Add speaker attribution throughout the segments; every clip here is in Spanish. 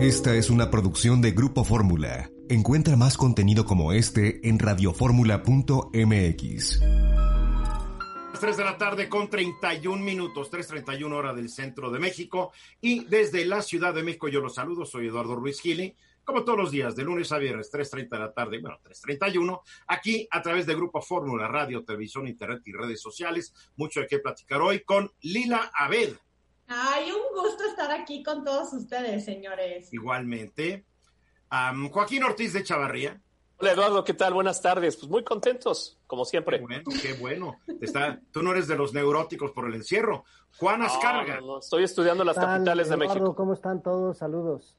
Speaker 1: Esta es una producción de Grupo Fórmula. Encuentra más contenido como este en radioformula.mx.
Speaker 2: 3 de la tarde con 31 minutos, 3.31 hora del centro de México. Y desde la Ciudad de México yo los saludo, soy Eduardo Ruiz Gili. Como todos los días, de lunes a viernes, 3.30 de la tarde, bueno, 3.31, aquí a través de Grupo Fórmula, radio, televisión, internet y redes sociales. Mucho de qué platicar hoy con Lila Abed.
Speaker 3: Ay, un gusto estar aquí con todos ustedes, señores.
Speaker 2: Igualmente. Um, Joaquín Ortiz de Chavarría.
Speaker 4: Hola Eduardo, ¿qué tal? Buenas tardes. Pues muy contentos, como siempre.
Speaker 2: Qué bueno, qué bueno. Está, tú no eres de los neuróticos por el encierro. Juan Ascarga.
Speaker 4: No, no, estoy estudiando las capitales de México.
Speaker 5: ¿Cómo están todos? Saludos.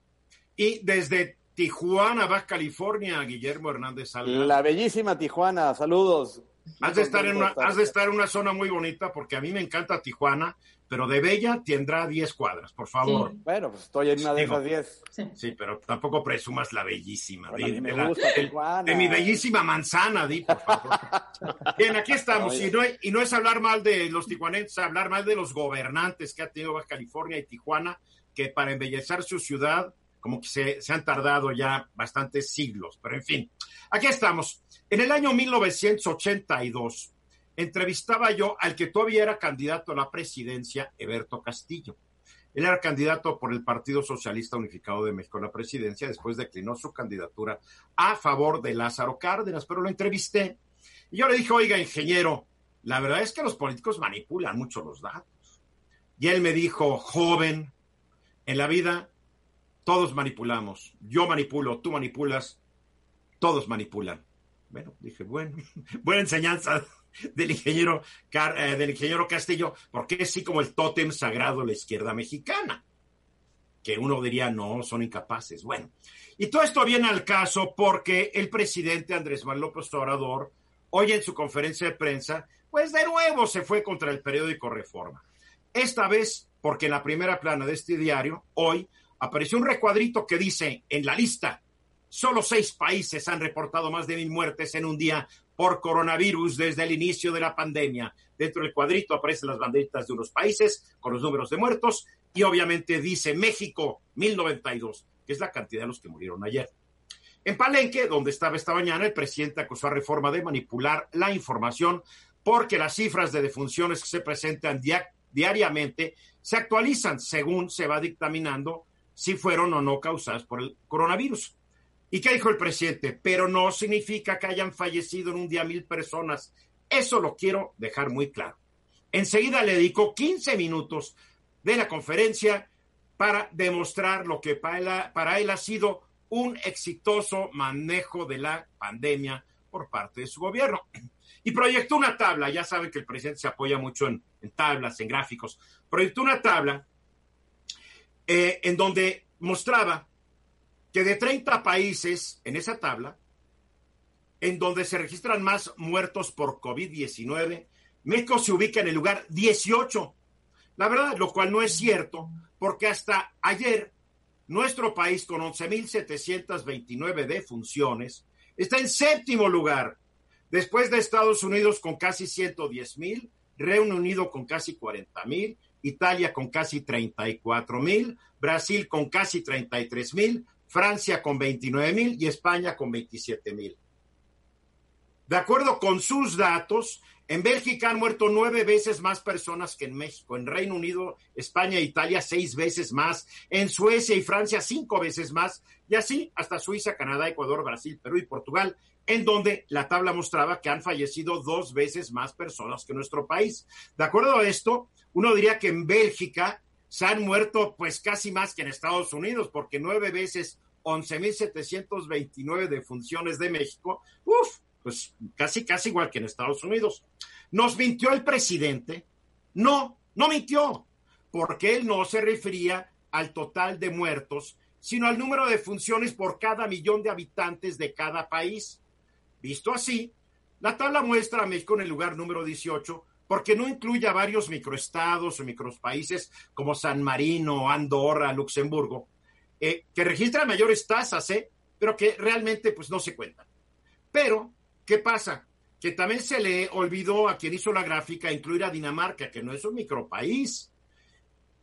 Speaker 2: Y desde Tijuana, Baja California, Guillermo Hernández Salga.
Speaker 6: La bellísima Tijuana, saludos.
Speaker 2: Has de, estar en una, has de estar en una zona muy bonita porque a mí me encanta Tijuana, pero de Bella tendrá 10 cuadras, por favor.
Speaker 6: Sí. Bueno, pues estoy en una de
Speaker 2: Digo,
Speaker 6: esas 10.
Speaker 2: Sí. sí. pero tampoco presumas la bellísima.
Speaker 6: Bueno,
Speaker 2: de,
Speaker 6: me
Speaker 2: de la,
Speaker 6: gusta
Speaker 2: de,
Speaker 6: Tijuana.
Speaker 2: de mi bellísima manzana, di, por favor. Bien, aquí estamos.
Speaker 6: Oye.
Speaker 2: Y no, y no es hablar mal de los tijuanenses, hablar mal de los gobernantes que ha tenido Baja California y Tijuana, que para embellecer su ciudad, como que se, se han tardado ya bastantes siglos. Pero en fin, aquí estamos. En el año 1982 entrevistaba yo al que todavía era candidato a la presidencia, Eberto Castillo. Él era candidato por el Partido Socialista Unificado de México a la presidencia, después declinó su candidatura a favor de Lázaro Cárdenas, pero lo entrevisté. Y yo le dije, oiga, ingeniero, la verdad es que los políticos manipulan mucho los datos. Y él me dijo, joven, en la vida todos manipulamos. Yo manipulo, tú manipulas, todos manipulan. Bueno, dije, bueno, buena enseñanza del ingeniero, eh, del ingeniero Castillo, porque es así como el tótem sagrado de la izquierda mexicana, que uno diría, no, son incapaces. Bueno, y todo esto viene al caso porque el presidente Andrés Manuel López Obrador, hoy en su conferencia de prensa, pues de nuevo se fue contra el periódico Reforma. Esta vez porque en la primera plana de este diario, hoy, apareció un recuadrito que dice, en la lista, solo seis países han reportado más de mil muertes en un día por coronavirus desde el inicio de la pandemia. Dentro del cuadrito aparecen las banderitas de unos países con los números de muertos y obviamente dice México 1092, que es la cantidad de los que murieron ayer. En Palenque, donde estaba esta mañana, el presidente acusó a Reforma de manipular la información porque las cifras de defunciones que se presentan dia diariamente se actualizan según se va dictaminando si fueron o no causadas por el coronavirus. ¿Y qué dijo el presidente? Pero no significa que hayan fallecido en un día mil personas. Eso lo quiero dejar muy claro. Enseguida le dedicó 15 minutos de la conferencia para demostrar lo que para él, ha sido un exitoso manejo de la pandemia por parte de su gobierno. Y proyectó una tabla, ya saben que el presidente se apoya mucho en, en tablas, en gráficos, proyectó una tabla eh, en donde mostraba que de 30 países en esa tabla, en donde se registran más muertos por COVID-19, México se ubica en el lugar 18. La verdad, lo cual no es cierto, porque hasta ayer nuestro país con 11.729 defunciones está en séptimo lugar, después de Estados Unidos con casi 110.000, Reino Unido con casi 40.000, Italia con casi 34.000, Brasil con casi 33.000, Francia con 29 mil y España con 27 mil. De acuerdo con sus datos, en Bélgica han muerto nueve veces más personas que en México, en Reino Unido, España e Italia seis veces más, en Suecia y Francia cinco veces más, y así hasta Suiza, Canadá, Ecuador, Brasil, Perú y Portugal, en donde la tabla mostraba que han fallecido dos veces más personas que nuestro país. De acuerdo a esto, uno diría que en Bélgica se han muerto pues casi más que en Estados Unidos, porque nueve veces 11.729 defunciones de México, uff, pues casi, casi igual que en Estados Unidos. ¿Nos mintió el presidente? No, no mintió, porque él no se refería al total de muertos, sino al número de funciones por cada millón de habitantes de cada país. Visto así, la tabla muestra a México en el lugar número 18 porque no incluye a varios microestados o micropaíses como San Marino, Andorra, Luxemburgo, eh, que registran mayores tasas, ¿eh? pero que realmente pues no se cuentan. Pero, ¿qué pasa? Que también se le olvidó a quien hizo la gráfica incluir a Dinamarca, que no es un micropaís.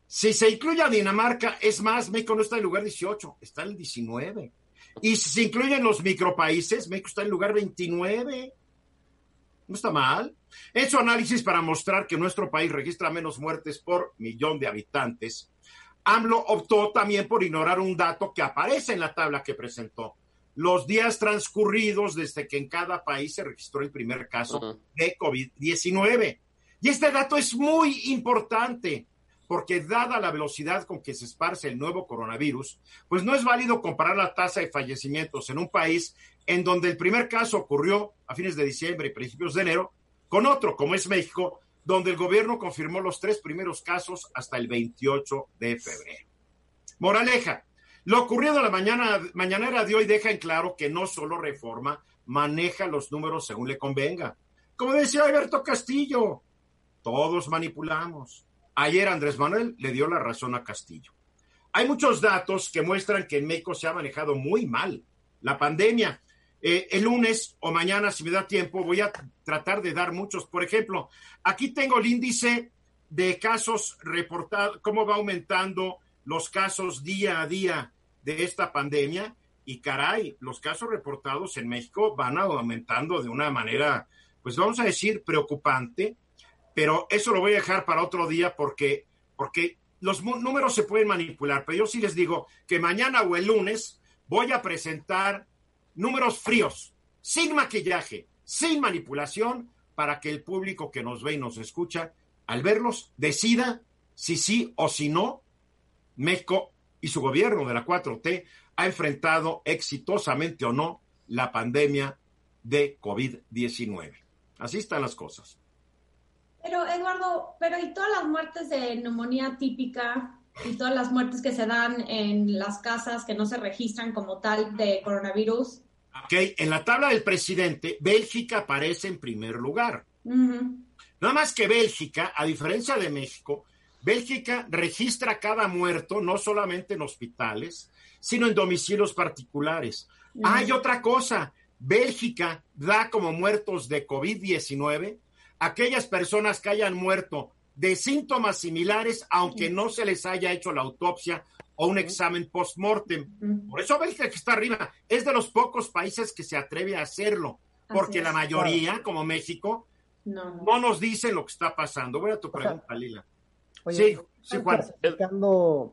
Speaker 2: Si se incluye a Dinamarca, es más, México no está en el lugar 18, está en el 19. Y si se incluyen los micropaíses, México está en el lugar 29. No está mal. En su análisis para mostrar que nuestro país registra menos muertes por millón de habitantes, AMLO optó también por ignorar un dato que aparece en la tabla que presentó. Los días transcurridos desde que en cada país se registró el primer caso uh -huh. de COVID-19. Y este dato es muy importante porque dada la velocidad con que se esparce el nuevo coronavirus, pues no es válido comparar la tasa de fallecimientos en un país en donde el primer caso ocurrió a fines de diciembre y principios de enero, con otro, como es México, donde el gobierno confirmó los tres primeros casos hasta el 28 de febrero. Moraleja, lo ocurrido la mañana, mañanera de hoy deja en claro que no solo Reforma maneja los números según le convenga. Como decía Alberto Castillo, todos manipulamos. Ayer Andrés Manuel le dio la razón a Castillo. Hay muchos datos que muestran que en México se ha manejado muy mal la pandemia. Eh, el lunes o mañana, si me da tiempo, voy a tratar de dar muchos. Por ejemplo, aquí tengo el índice de casos reportados, cómo va aumentando los casos día a día de esta pandemia. Y caray, los casos reportados en México van aumentando de una manera, pues vamos a decir, preocupante. Pero eso lo voy a dejar para otro día porque, porque los números se pueden manipular. Pero yo sí les digo que mañana o el lunes voy a presentar números fríos, sin maquillaje, sin manipulación, para que el público que nos ve y nos escucha, al verlos, decida si sí o si no, México y su gobierno de la 4T ha enfrentado exitosamente o no la pandemia de COVID-19. Así están las cosas.
Speaker 3: Pero, Eduardo, pero ¿y todas las muertes de neumonía típica y todas las muertes que se dan en las casas que no se registran como tal de coronavirus?
Speaker 2: Ok, en la tabla del presidente, Bélgica aparece en primer lugar. Uh -huh. Nada más que Bélgica, a diferencia de México, Bélgica registra cada muerto no solamente en hospitales, sino en domicilios particulares. Uh -huh. Hay otra cosa, Bélgica da como muertos de COVID-19 aquellas personas que hayan muerto de síntomas similares, aunque no se les haya hecho la autopsia o un examen post-mortem. Por eso Bélgica que está arriba es de los pocos países que se atreve a hacerlo, porque la mayoría, como México, no, no. no, nos dicen lo que está pasando. Voy a tu pregunta, o sea, Lila.
Speaker 5: Oye, sí, sí, Juan. Clasificando,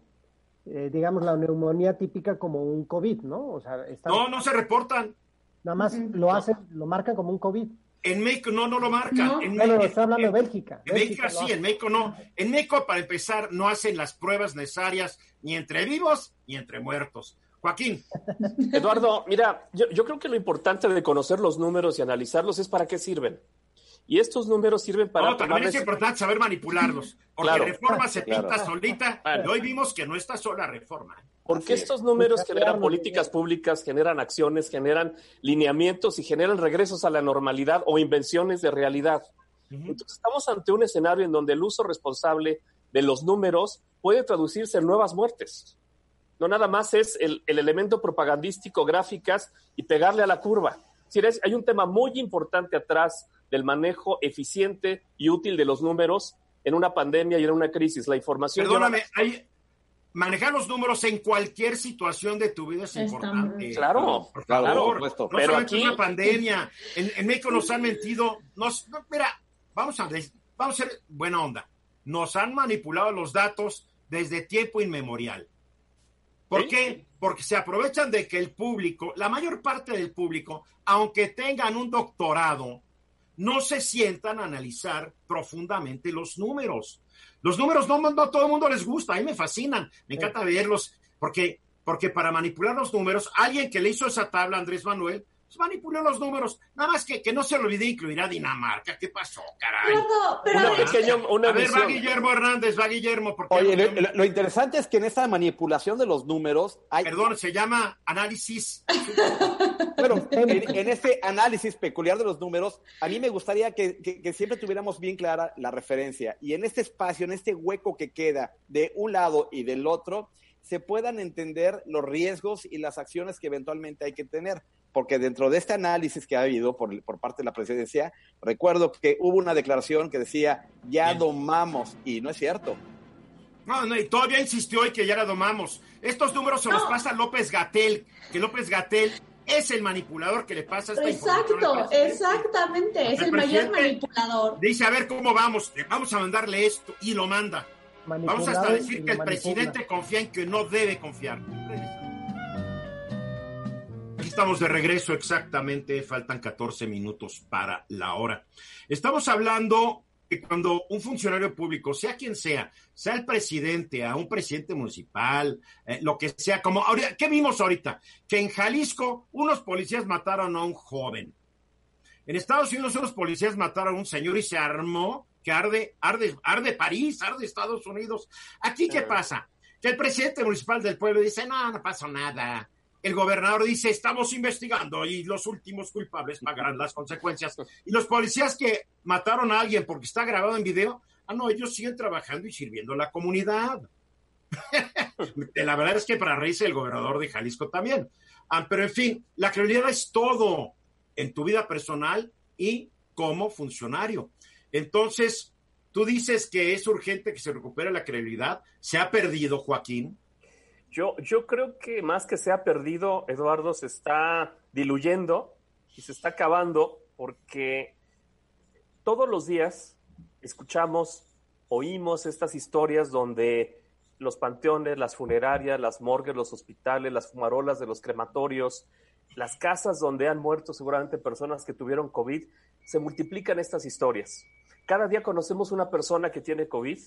Speaker 5: eh, digamos, la neumonía típica como un COVID, ¿no? O sea,
Speaker 2: están... No, no se reportan.
Speaker 5: Nada más lo hacen, lo marcan como un COVID.
Speaker 2: En México no, no lo marcan.
Speaker 5: No,
Speaker 2: en,
Speaker 5: bueno, está hablando de Bélgica.
Speaker 2: En Bélgica, Bélgica sí, en México no. En México, para empezar, no hacen las pruebas necesarias ni entre vivos ni entre muertos. Joaquín.
Speaker 4: Eduardo, mira, yo, yo creo que lo importante de conocer los números y analizarlos es para qué sirven. Y estos números sirven para.
Speaker 2: No, también es importante saber manipularlos. Porque
Speaker 4: Claro.
Speaker 2: reforma se
Speaker 4: Claro.
Speaker 2: pinta solita.
Speaker 4: Claro.
Speaker 2: Y hoy vimos que no está sola reforma.
Speaker 4: Porque
Speaker 6: Así es.
Speaker 4: estos números
Speaker 5: Está
Speaker 4: generan políticas públicas, generan acciones, generan lineamientos y generan regresos a la normalidad o invenciones de realidad. Entonces estamos ante un escenario en donde el uso responsable de los números puede traducirse en nuevas muertes. No nada más es el, el elemento propagandístico, gráficas y pegarle a la curva. Es decir, es- hay un tema muy importante atrás del manejo eficiente y útil de los números en una pandemia y en una crisis. La información... lleva-
Speaker 2: Perdóname, hay, manejar los números en cualquier situación de tu vida es
Speaker 3: Está
Speaker 2: importante.
Speaker 4: Claro,
Speaker 2: Por
Speaker 6: claro,
Speaker 2: favor,
Speaker 6: por supuesto.
Speaker 2: no
Speaker 4: Pero aquí-
Speaker 2: una pandemia. En, en México nos han mentido. Nos, no, mira, vamos a, vamos a ser buena onda. Nos han manipulado los datos desde tiempo inmemorial. ¿Por
Speaker 4: Sí.
Speaker 2: qué? Porque se aprovechan de que el público, la mayor parte del público, aunque tengan un doctorado, no se sientan a analizar profundamente los números. Los números no, no a todo el mundo les gusta, a mí me fascinan, me encanta verlos, porque, porque para manipular los números, alguien que le hizo esa tabla, Andrés Manuel, manipuló los números. Nada más que, que no se olvide incluir a Dinamarca. ¿Qué pasó, caray?
Speaker 3: pero
Speaker 4: Una
Speaker 3: a ver,
Speaker 4: pequeña- una
Speaker 2: a ver, va. Guillermo Hernández, va Guillermo. Porque
Speaker 6: Oye, lo, lo- lo interesante es que en esta manipulación de los números hay,
Speaker 2: Perdón, se llama análisis.
Speaker 6: bueno, en, en este análisis peculiar de los números, a mí me gustaría que, que- que siempre tuviéramos bien clara la referencia y en este espacio, en este hueco que queda de un lado y del otro, se puedan entender los riesgos y las acciones que eventualmente hay que tener. Porque dentro de este análisis que ha habido por, por parte de la presidencia, recuerdo que hubo una declaración que decía, ya
Speaker 2: Bien.
Speaker 6: domamos, y no es cierto.
Speaker 2: No, no, y todavía insistió y que ya la domamos. Estos números se los pasa López Gatel, que López Gatel es el manipulador que le pasa esta
Speaker 3: Exacto, exactamente. Es
Speaker 2: El
Speaker 3: el mayor manipulador.
Speaker 2: Dice, a ver cómo vamos, vamos a mandarle esto y lo manda. Vamos hasta decir que el
Speaker 5: manipula.
Speaker 2: presidente confía en que no debe confiar. Estamos de regreso exactamente, faltan 14 minutos para la hora. Estamos hablando que cuando un funcionario público, sea quien sea, sea el presidente, a un presidente municipal, eh, lo que sea, como ahorita, ¿qué vimos ahorita? Que en Jalisco unos policías mataron a un joven. En Estados Unidos unos policías mataron a un señor y se armó que arde, arde, arde París, arde Estados Unidos. Aquí, ¿qué
Speaker 4: Eh.
Speaker 2: pasa? Que el presidente municipal del pueblo dice, no, no pasó nada. El gobernador dice, estamos investigando y los últimos culpables pagarán las consecuencias. Y los policías que mataron a alguien porque está grabado en video, ah, no, ellos siguen trabajando y sirviendo a la comunidad. la verdad es que para reírse el gobernador de Jalisco también. Ah, pero en fin, la credibilidad es todo en tu vida personal y como funcionario. Entonces, tú dices que es urgente que se recupere la credibilidad. ¿Se ha perdido, Joaquín?
Speaker 4: Yo, yo creo que más que se ha perdido, Eduardo, se está diluyendo y se está acabando porque todos los días escuchamos, oímos estas historias donde los panteones, las funerarias, las morgues, los hospitales, las fumarolas de los crematorios, las casas donde han muerto seguramente personas que tuvieron COVID, se multiplican estas historias. Cada día conocemos una persona que tiene COVID,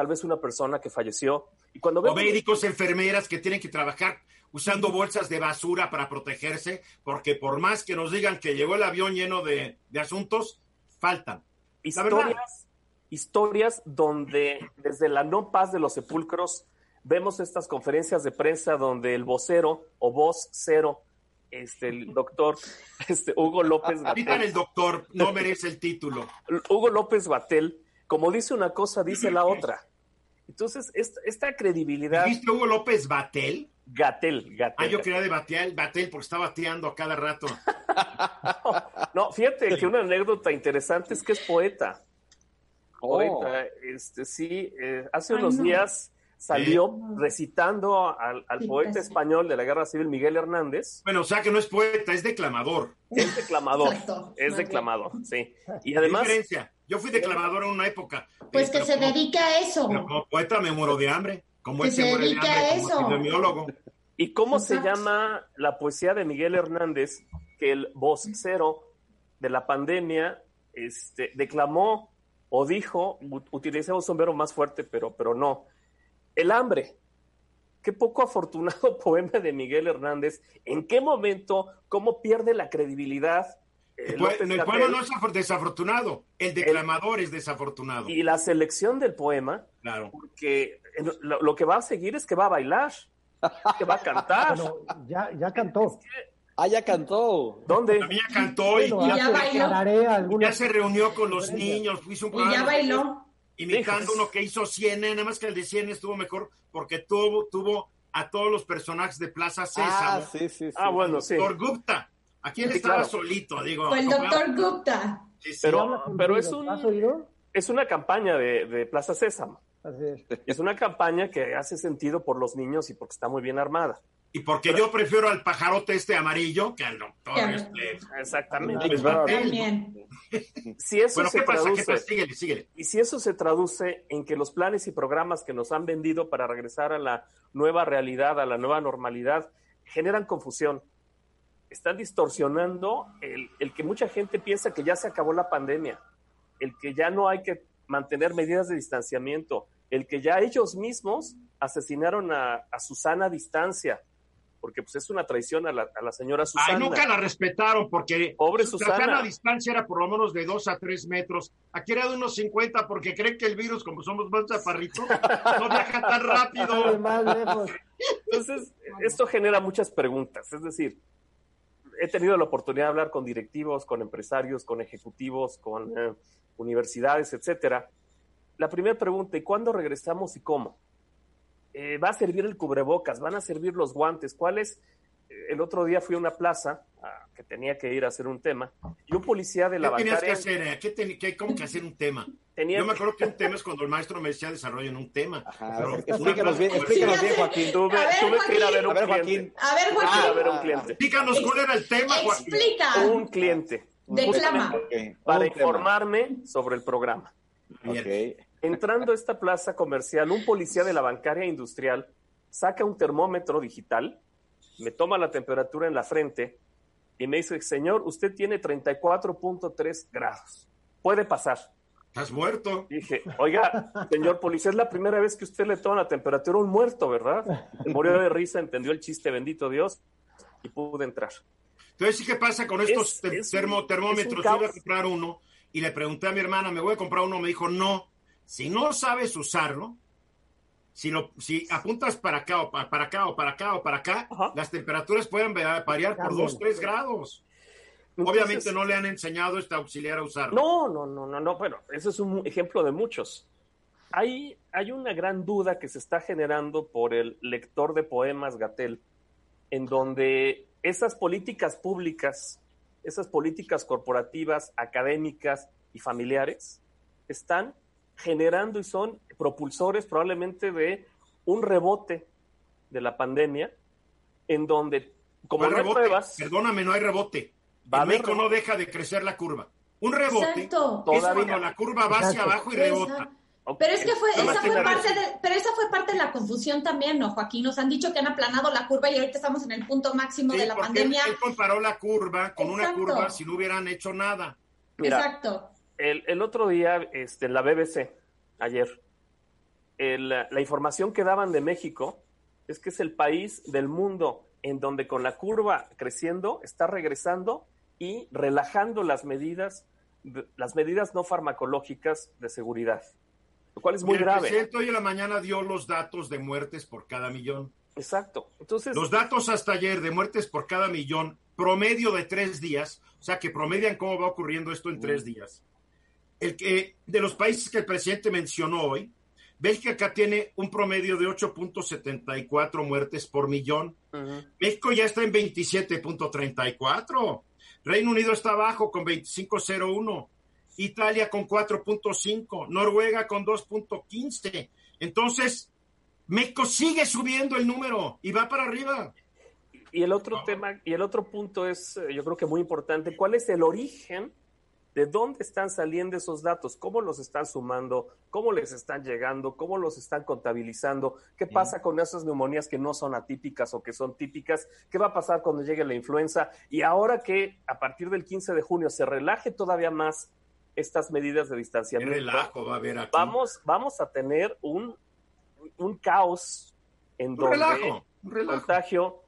Speaker 4: tal vez una persona que falleció, y cuando
Speaker 2: O médicos, enfermeras que tienen que trabajar usando bolsas de basura para protegerse, porque por más que nos digan que llegó el avión lleno de, de asuntos, faltan.
Speaker 4: Historias, historias donde desde la no paz de los sepulcros vemos estas conferencias de prensa donde el vocero o voz cero, este, el doctor este, Hugo López Batel,
Speaker 2: el doctor, no merece el título.
Speaker 4: Hugo López Batel, como dice una cosa, dice la otra. Entonces, esta, esta credibilidad,
Speaker 2: ¿Dijiste Hugo López Batel?
Speaker 4: Gatel, Gatel.
Speaker 2: Ah, yo quería de Batel, Batel porque está bateando a cada rato.
Speaker 4: No, fíjate que una anécdota interesante es que es poeta.
Speaker 6: Oh.
Speaker 4: Poeta, este, sí, eh, hace
Speaker 3: Ay,
Speaker 4: unos
Speaker 3: no.
Speaker 4: días salió recitando al, al
Speaker 3: Sí,
Speaker 4: poeta
Speaker 3: pues.
Speaker 4: español de la Guerra Civil, Miguel Hernández.
Speaker 2: Bueno, o sea que no es poeta, es declamador.
Speaker 4: Es declamador,
Speaker 3: Exacto.
Speaker 4: es declamador, sí. Y
Speaker 2: ¿Qué
Speaker 4: además,
Speaker 2: diferencia? Yo fui declamador en una época.
Speaker 3: Pues
Speaker 2: Eh,
Speaker 3: que
Speaker 2: pero
Speaker 3: se
Speaker 2: como-
Speaker 3: dedique a eso.
Speaker 2: como poeta me muero de hambre. Como
Speaker 3: Que
Speaker 2: se de hambre
Speaker 3: a
Speaker 2: como
Speaker 3: eso.
Speaker 2: epidemiólogo.
Speaker 4: ¿y cómo se llama la poesía de Miguel Hernández que el vocero de la pandemia este, declamó o dijo, u- utilicemos un verbo más fuerte, pero, pero no, el hambre. Qué poco afortunado poema de Miguel Hernández. ¿En qué momento, cómo pierde la credibilidad?
Speaker 2: El, el poema no es afor- desafortunado, el declamador es desafortunado.
Speaker 4: Y la selección del poema,
Speaker 2: Claro.
Speaker 4: porque lo, lo que va a seguir es que va a bailar, que va a cantar.
Speaker 5: Bueno, ya, ya cantó.
Speaker 6: Ah, ya cantó.
Speaker 4: ¿Dónde?
Speaker 2: También ya cantó y,
Speaker 5: Bueno,
Speaker 2: ya,
Speaker 3: ya bailó.
Speaker 2: ya se reunió con los niños, hizo un
Speaker 3: Y ya
Speaker 2: programa
Speaker 3: bailó.
Speaker 2: imitando uno que hizo 100, nada más que el de 100 estuvo mejor porque tuvo, tuvo a todos los personajes de Plaza Sésamo.
Speaker 6: Ah, sí, sí, sí.
Speaker 4: Ah, bueno, sí.
Speaker 2: Gupta. Aquí él
Speaker 4: Sí,
Speaker 2: estaba
Speaker 4: claro.
Speaker 2: solito, digo.
Speaker 3: El
Speaker 2: no,
Speaker 3: doctor Gupta.
Speaker 2: sí, sí.
Speaker 4: Pero- pero es un-. Es una campaña de, de Plaza Sésamo.
Speaker 5: Así es.
Speaker 4: Es una campaña que hace sentido por los niños y porque está muy bien armada.
Speaker 2: Y porque yo prefiero al pajarote este amarillo que al doctor este.
Speaker 4: Exactamente. Si eso
Speaker 2: Bueno,
Speaker 4: se
Speaker 2: ¿qué pasa? ¿Qué
Speaker 4: traduce,
Speaker 2: pasa? Síguele, síguele.
Speaker 4: y si eso se traduce en que los planes y programas que nos han vendido para regresar a la nueva realidad, a la nueva normalidad, generan confusión. Están distorsionando el, el que mucha gente piensa que ya se acabó la pandemia, el que ya no hay que mantener medidas de distanciamiento, el que ya ellos mismos asesinaron a, a Susana a distancia. porque pues es una traición a la, a la señora Susana.
Speaker 2: Ay, nunca la respetaron porque
Speaker 4: Pobre
Speaker 2: su
Speaker 4: Susana.
Speaker 2: la distancia era por lo menos de 2 a 3 metros. Aquí era de unos 50 porque creen que el virus, como somos más chaparritos, no viaja tan rápido.
Speaker 4: Entonces, esto genera muchas preguntas. Es decir, he tenido la oportunidad de hablar con directivos, con empresarios, con ejecutivos, con eh, universidades, etcétera. La primera pregunta, ¿y cuándo regresamos y cómo? Eh, ¿Va a servir el cubrebocas? ¿Van a servir los guantes? ¿Cuál es? El otro día fui a una plaza ah, que tenía que ir a hacer un tema y un policía de la
Speaker 2: ¿Qué tenías que
Speaker 4: bancaria
Speaker 2: hacer? eh? ¿Qué, ten- qué- ¿Cómo que hacer un tema?
Speaker 4: tenía
Speaker 2: Yo me acuerdo que un tema es cuando el maestro me decía desarrollen un tema.
Speaker 6: Ajá,
Speaker 2: Pero
Speaker 6: explícanos bien, explícanos bien, Joaquín.
Speaker 4: tuve,
Speaker 3: A ver,
Speaker 4: tuve que ir a ver
Speaker 6: A
Speaker 4: un
Speaker 6: ver,
Speaker 4: cliente.
Speaker 6: Joaquín.
Speaker 3: A ver,
Speaker 4: Tuve que ir a
Speaker 3: Joaquín,
Speaker 4: ver un cliente.
Speaker 2: Díganos cuál era el tema, Joaquín.
Speaker 3: explica.
Speaker 4: Un cliente.
Speaker 3: Declama.
Speaker 4: Para
Speaker 6: un tema.
Speaker 4: informarme sobre el programa.
Speaker 2: Bien.
Speaker 6: Ok.
Speaker 4: Entrando a esta plaza comercial, un policía de la bancaria industrial saca un termómetro digital, me toma la temperatura en la frente y me dice, señor, usted tiene 34.3 grados. Puede pasar.
Speaker 2: Estás muerto.
Speaker 4: Dije, oiga, señor policía, es la primera vez que usted le toma la temperatura a un muerto, ¿verdad? Murió de risa, entendió el chiste, bendito Dios, y pude entrar.
Speaker 2: Entonces, ¿sí qué pasa con estos
Speaker 4: Es-
Speaker 2: te-
Speaker 4: es
Speaker 2: termo- termómetros? Yo iba a comprar uno y le pregunté a mi hermana, ¿me voy a comprar uno? Me dijo, no. Si no sabes usarlo, si, lo, si apuntas para acá o pa- para acá o para acá o para acá,
Speaker 4: Ajá.
Speaker 2: las temperaturas pueden va- variar por
Speaker 5: Cambian.
Speaker 2: 2, 3 grados.
Speaker 4: Entonces,
Speaker 2: Obviamente no le han enseñado este auxiliar a usarlo.
Speaker 4: No, no, no, no, no, bueno, ese es un ejemplo de muchos. Hay, hay una gran duda que se está generando por el lector de poemas Gatel, en donde esas políticas públicas, esas políticas corporativas, académicas y familiares están generando y son propulsores probablemente de un rebote de la pandemia, en donde, como
Speaker 2: ¿Cuál
Speaker 4: no hay
Speaker 2: rebote?
Speaker 4: pruebas,
Speaker 2: Perdóname, no hay rebote.
Speaker 4: Va
Speaker 2: En México no deja de crecer la curva. Un rebote
Speaker 3: Exacto.
Speaker 2: es
Speaker 4: Todavía.
Speaker 2: cuando la curva va hacia
Speaker 5: Exacto.
Speaker 2: abajo y rebota.
Speaker 3: Exacto. Pero es que fue, esa fue parte de, pero esa fue parte de la confusión también, ¿no, Joaquín? Nos han dicho que han aplanado la curva y ahorita estamos en el punto máximo
Speaker 2: Sí,
Speaker 3: de la pandemia.
Speaker 2: Él, él comparó la curva con una curva si no hubieran hecho nada.
Speaker 4: Mira,
Speaker 3: Exacto.
Speaker 4: El, el otro día, este, en la BBC, ayer, el- la información que daban de México es que es el país del mundo en donde con la curva creciendo está regresando y relajando las medidas, las medidas no farmacológicas de seguridad, lo cual es muy
Speaker 2: Mira, El
Speaker 4: grave.
Speaker 2: presidente hoy en la mañana dio los datos de muertes por cada millón.
Speaker 4: Exacto. Entonces,
Speaker 2: Los datos hasta ayer de muertes por cada millón, promedio de tres días, o sea que promedian cómo va ocurriendo esto en tres días. El que, de los países que el presidente mencionó hoy, Bélgica tiene un promedio de 8.74 muertes por millón. México ya está en 27.34. Reino Unido está abajo con 25.01. Italia con 4.5. Noruega con 2.15. Entonces, México sigue subiendo el número y va para arriba.
Speaker 4: Y el otro tema, y el otro punto es, eh, yo creo que muy importante, ¿cuál es el origen de dónde están saliendo esos datos? ¿Cómo los están sumando? ¿Cómo les están llegando? ¿Cómo los están contabilizando? ¿Qué pasa con esas neumonías que no son atípicas o que son típicas? ¿Qué va a pasar cuando llegue la influenza? Y ahora que a partir del 15 de junio se relaje todavía más estas medidas de distanciamiento,
Speaker 2: relajo va a haber aquí.
Speaker 4: vamos, vamos a tener un, un caos en
Speaker 2: un
Speaker 4: donde
Speaker 2: relajo, un relajo.
Speaker 4: contagio.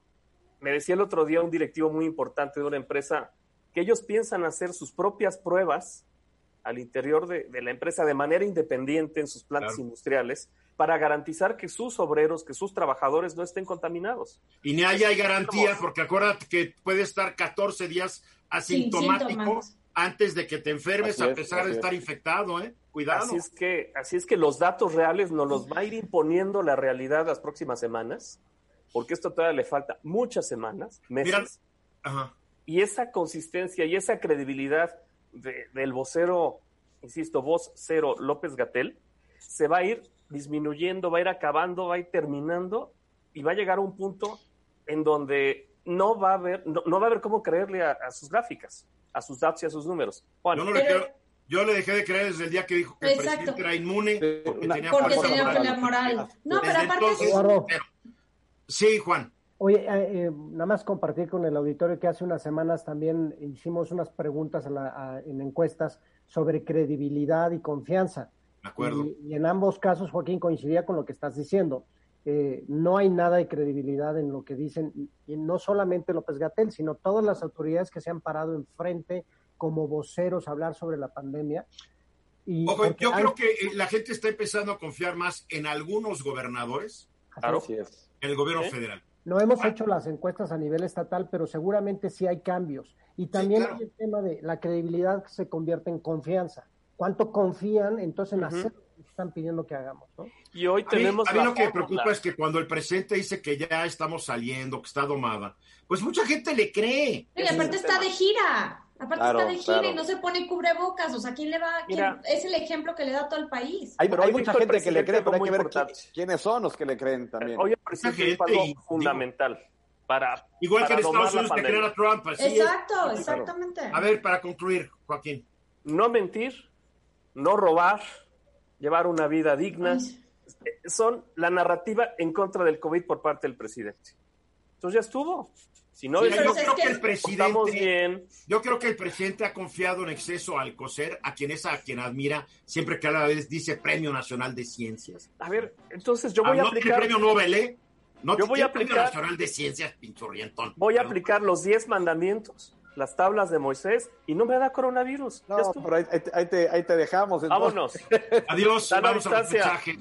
Speaker 4: Me decía el otro día un directivo muy importante de una empresa que ellos piensan hacer sus propias pruebas al interior de, de la empresa de manera independiente en sus plantas
Speaker 2: Claro.
Speaker 4: industriales para garantizar que sus obreros, que sus trabajadores no estén contaminados.
Speaker 2: Y ni ahí hay garantía, porque acuérdate que puede estar 14 días asintomático antes de que te enfermes, a
Speaker 6: es,
Speaker 2: pesar de
Speaker 6: es.
Speaker 2: estar infectado, ¿eh? Cuidado.
Speaker 4: Así es que, así es que los datos reales nos los va a ir imponiendo la realidad las próximas semanas, porque esto todavía le falta muchas semanas, meses.
Speaker 2: Mira, Ajá.
Speaker 4: Y esa consistencia y esa credibilidad de- del vocero, insisto, voz cero López Gatel, se va a ir disminuyendo, va a ir acabando, va a ir terminando y va a llegar a un punto en donde no va a haber, no, no va a haber cómo creerle a, a sus gráficas, a sus datos y a sus números. Juan,
Speaker 2: Yo, no le
Speaker 3: Pero-
Speaker 2: creo- yo le dejé de creer desde el día que dijo que el
Speaker 3: Exacto.
Speaker 2: presidente era inmune porque tenía
Speaker 3: Porque tenía
Speaker 2: moral.
Speaker 3: pelea moral. No, pero aparte
Speaker 2: entonces-
Speaker 5: Eduardo.
Speaker 2: pero- sí, Juan.
Speaker 5: Oye, eh, eh, nada más compartir con el auditorio que hace unas semanas también hicimos unas preguntas a la- a- en encuestas sobre credibilidad y confianza.
Speaker 2: De acuerdo.
Speaker 5: Y, y en ambos casos, Joaquín, coincidía con lo que estás diciendo. eh, no hay nada de credibilidad en lo que dicen, y no solamente López Gatel, sino todas las autoridades que se han parado enfrente como voceros a hablar sobre la pandemia.
Speaker 2: Y yo creo que eh, la gente está empezando a confiar más en algunos gobernadores
Speaker 4: claro.
Speaker 2: que el gobierno federal.
Speaker 5: No hemos hecho las encuestas a nivel estatal, pero seguramente sí hay cambios. Y también hay el tema de la credibilidad que se convierte en confianza. ¿Cuánto confían entonces en hacer lo que están pidiendo que hagamos? ¿no?
Speaker 4: Y hoy tenemos.
Speaker 2: A mí, lo que me preocupa es que cuando el presidente dice que ya estamos saliendo, que está domada, pues mucha gente le cree.
Speaker 3: Y aparte está de gira. Aparte está de gira y no se pone cubrebocas. O sea, ¿quién le va? es el ejemplo que le da a todo el país.
Speaker 6: Hay, hay mucha gente que le cree, pero hay que ver quiénes son los que le creen también.
Speaker 4: Hoy el presidente es algo fundamental. Para,
Speaker 2: Igual
Speaker 4: para
Speaker 2: que en Estados Unidos que crean a Trump.
Speaker 3: Así Exacto, exactamente.
Speaker 2: A ver, para concluir, Joaquín.
Speaker 4: No mentir, no robar, llevar una vida digna, son la narrativa en contra del COVID por parte del presidente. Entonces ya estuvo. Si no,
Speaker 2: sí, yo creo que el presidente,
Speaker 4: bien.
Speaker 2: yo creo que el presidente ha confiado en exceso al COSER, a quien es a quien admira, siempre que a la vez dice Premio Nacional de Ciencias.
Speaker 4: A ver, entonces yo voy ah, a aplicar.
Speaker 2: Premio Nobel, ¿eh? No
Speaker 4: yo voy a aplicar. Premio
Speaker 2: Nacional de Ciencias, pinchurrientón.
Speaker 4: Voy a aplicar los 10 mandamientos, las tablas de Moisés, y no me da coronavirus.
Speaker 6: No, pero ahí, ahí, te, ahí, te, dejamos.
Speaker 4: Vámonos.
Speaker 2: Adiós, vamos a los mensajes.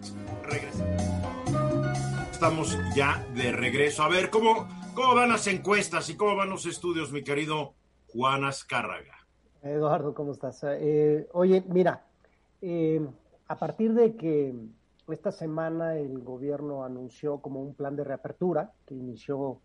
Speaker 2: Estamos ya de regreso. A ver, ¿cómo ¿Cómo van las encuestas y cómo van los estudios, mi querido Juan Azcárraga?
Speaker 5: Eduardo, ¿cómo estás? Eh, oye, mira, eh, a partir de que esta semana el gobierno anunció como un plan de reapertura que inició,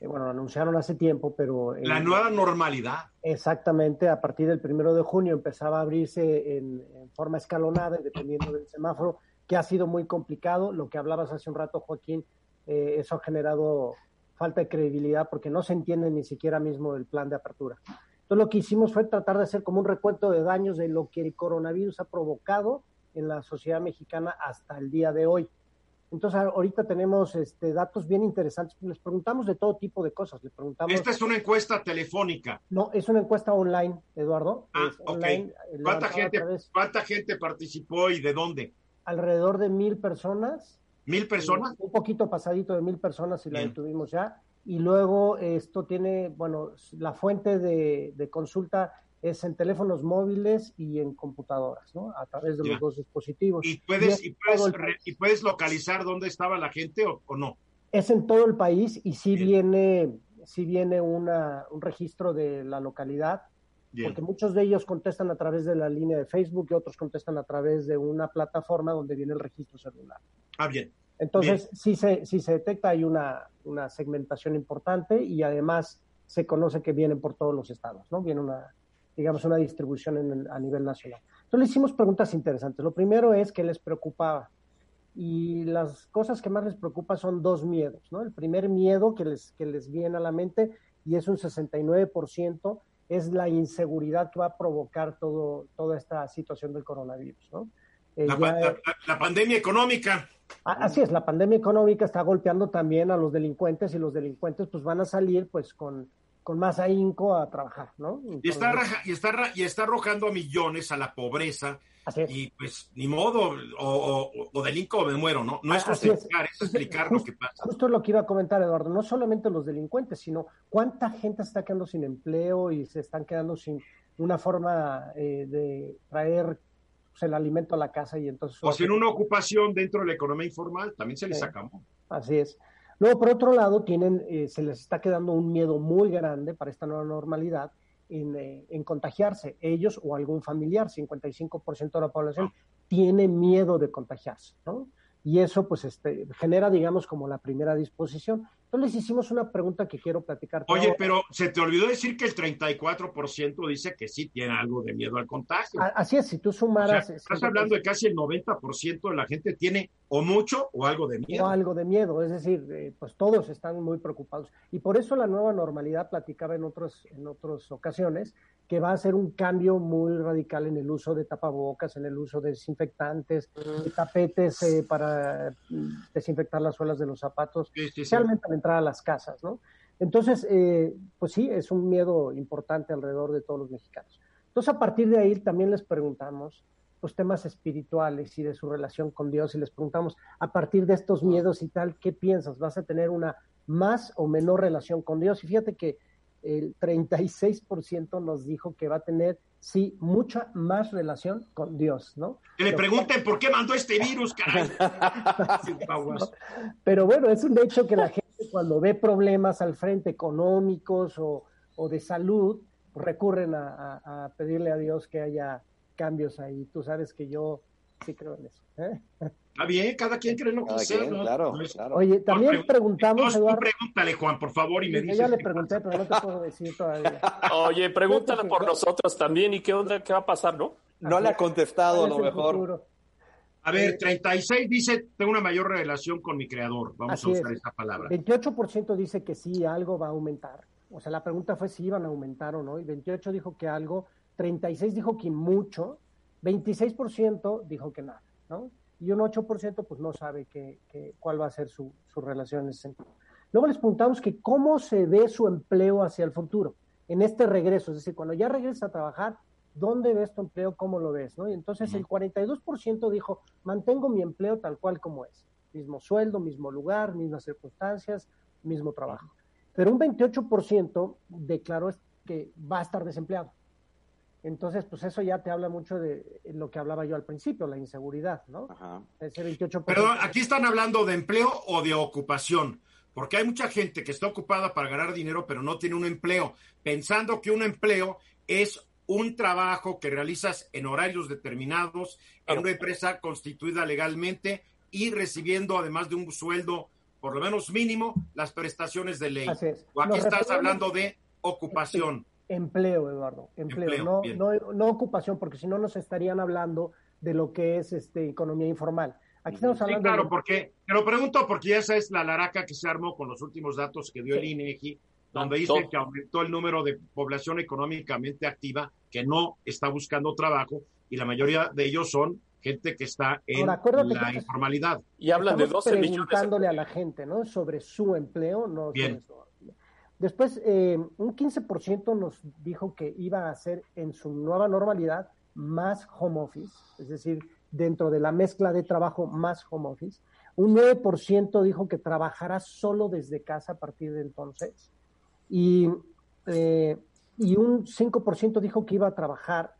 Speaker 5: eh, bueno, lo anunciaron hace tiempo, pero...
Speaker 2: La nueva normalidad.
Speaker 5: Exactamente, a partir del primero de junio empezaba a abrirse en, en forma escalonada, dependiendo del semáforo, que ha sido muy complicado. Lo que hablabas hace un rato, Joaquín, eso ha generado falta de credibilidad porque no se entiende ni siquiera mismo el plan de apertura. Entonces lo que hicimos fue tratar de hacer como un recuento de daños de lo que el coronavirus ha provocado en la sociedad mexicana hasta el día de hoy. Entonces ahorita tenemos este, datos bien interesantes. Les preguntamos de todo tipo de cosas. Les preguntamos.
Speaker 2: Esta es una encuesta telefónica.
Speaker 5: No, es una encuesta online, Eduardo.
Speaker 2: Ah, eh, ¿Cuánta gente, ¿Cuánta gente participó y de dónde?
Speaker 5: Alrededor de mil personas
Speaker 2: ¿Mil personas?
Speaker 5: Un poquito pasadito de mil personas y la detuvimos ya. Y luego esto tiene, bueno, la fuente de, consulta es en teléfonos móviles y en computadoras, ¿no? A través de los dos dispositivos.
Speaker 2: ¿Y puedes, y, puedes, localizar dónde estaba la gente o, no?
Speaker 5: Es en todo el país y sí viene, sí viene una, un registro de la localidad, porque muchos de ellos contestan a través de la línea de Facebook y otros contestan a través de una plataforma donde viene el registro celular.
Speaker 2: Ah, bien.
Speaker 5: Entonces, si se, si se detecta hay una, una segmentación importante y además se conoce que vienen por todos los estados, ¿no? Viene una, digamos, una distribución a nivel nacional. Entonces le hicimos preguntas interesantes. Lo primero es qué les preocupaba. Y las cosas que más les preocupa son dos miedos, ¿no? El primer miedo que les, que les viene a la mente, y es un 69%, es la inseguridad que va a provocar todo, toda esta situación del coronavirus, ¿no?
Speaker 2: Eh, la, pandemia económica.
Speaker 5: Así es, la pandemia económica está golpeando también a los delincuentes y los delincuentes pues van a salir pues con, con más ahínco a trabajar, ¿no?
Speaker 2: y, está y, está, y está arrojando a millones a la pobreza. Y pues ni modo, o, o, delinco o me muero, ¿no? No es justificar, es, explicar lo que pasa.
Speaker 5: Justo lo que iba a comentar, Eduardo, no solamente los delincuentes, sino cuánta gente está quedando sin empleo y se están quedando sin una forma eh, de traer el alimento a la casa y entonces...
Speaker 2: O sin una ocupación dentro de la economía informal, también se les acabó.
Speaker 5: Así es. Luego, por otro lado, tienen, eh, se les está quedando un miedo muy grande para esta nueva normalidad en, eh, en contagiarse, ellos o algún familiar. 55% de la población tiene miedo de contagiarse, ¿no? Y eso, pues, este, genera, digamos, como la primera disposición. Entonces les hicimos una pregunta que quiero platicar.
Speaker 2: Oye, pero se te olvidó decir que el 34% dice que sí tiene algo de miedo al contagio.
Speaker 5: Así es, si tú sumaras...
Speaker 2: estás hablando de casi el 90% de la gente tiene o mucho o algo de miedo.
Speaker 5: O algo de miedo, es decir, eh, pues todos están muy preocupados. Y por eso la nueva normalidad, platicaba en, otros, en otras ocasiones, que va a ser un cambio muy radical en el uso de tapabocas, en el uso de desinfectantes, de tapetes eh, para mm, desinfectar las suelas de los zapatos, especialmente al entrar a las casas, ¿no? Entonces, eh, pues sí, es un miedo importante alrededor de todos los mexicanos. Entonces, a partir de ahí también les preguntamos pues, temas espirituales y de su relación con Dios y les preguntamos, a partir de estos miedos y tal, ¿qué piensas? ¿Vas a tener una más o menor relación con Dios? Y fíjate que el 36% nos dijo que va a tener, sí, mucha más relación con Dios, ¿no?
Speaker 2: Que le pregunten por qué mandó este virus, caray.
Speaker 5: Pero bueno, es un hecho que la gente cuando ve problemas al frente económicos o, o de salud, pues recurren a, a, a, pedirle a Dios que haya cambios ahí. Tú sabes que yo sí creo en eso. ¿eh?
Speaker 2: Está bien, cada quien cree lo que sea. ¿no?
Speaker 6: Claro, claro.
Speaker 5: Oye, también preguntamos,
Speaker 2: Eduardo. Pregúntale, Juan, por favor, y me dices.
Speaker 5: Yo ya le pregunté, pero no te puedo decir todavía.
Speaker 4: Oye, pregúntale por nosotros también y qué onda, qué va a pasar, ¿no?
Speaker 6: No le ha contestado a lo mejor.
Speaker 5: Futuro?
Speaker 2: A ver, 36 dice, tengo una mayor relación con mi creador. Vamos
Speaker 5: Así
Speaker 2: a usar
Speaker 5: es.
Speaker 2: esta palabra.
Speaker 5: 28% dice que sí, algo va a aumentar. O sea, la pregunta fue si iban a aumentar o no. Y 28 dijo que algo, 36 dijo que mucho, 26% dijo que nada, ¿no? Y un 8% pues no sabe que, que, cuál va a ser su, su relación en ese sentido. Luego les preguntamos que cómo se ve su empleo hacia el futuro, en este regreso, es decir, cuando ya regresas a trabajar, ¿dónde ves tu empleo? ¿Cómo lo ves? ¿no? Y entonces el 42% dijo, mantengo mi empleo tal cual como es, mismo sueldo, mismo lugar, mismas circunstancias, mismo trabajo. Pero un 28% declaró que va a estar desempleado. Entonces, pues eso ya te habla mucho de lo que hablaba yo al principio, la inseguridad, ¿no?
Speaker 6: Ajá.
Speaker 5: Ese 28%.
Speaker 2: Perdón, aquí están hablando de empleo o de ocupación, porque hay mucha gente que está ocupada para ganar dinero, pero no tiene un empleo, pensando que un empleo es un trabajo que realizas en horarios determinados, en una empresa constituida legalmente y recibiendo, además de un sueldo por lo menos mínimo, las prestaciones de ley.
Speaker 5: Así es.
Speaker 2: O aquí
Speaker 5: Nos
Speaker 2: estás hablando de ocupación.
Speaker 5: Empleo, Eduardo, empleo,
Speaker 2: Empleo,
Speaker 5: no, no, no ocupación, porque si no nos estarían hablando de lo que es este economía informal. Aquí estamos
Speaker 2: Sí,
Speaker 5: hablando
Speaker 2: claro,
Speaker 5: de-
Speaker 2: porque te lo pregunto porque esa es la laraca que se armó con los últimos datos que dio el INEGI, donde dice que aumentó el número de población económicamente activa que no está buscando trabajo y la mayoría de ellos son gente que está en
Speaker 5: Ahora,
Speaker 2: la
Speaker 5: que-
Speaker 2: informalidad.
Speaker 4: Y hablan de
Speaker 5: Estamos
Speaker 4: 12 millones.
Speaker 5: preguntándole a la gente, ¿no? Sobre su empleo, no
Speaker 2: Bien.
Speaker 5: sobre su... Después, eh, un 15% nos dijo que iba a hacer en su nueva normalidad más home office, es decir, dentro de la mezcla de trabajo más home office. Un 9% dijo que trabajará solo desde casa a partir de entonces. Y, eh, y un 5% dijo que iba a trabajar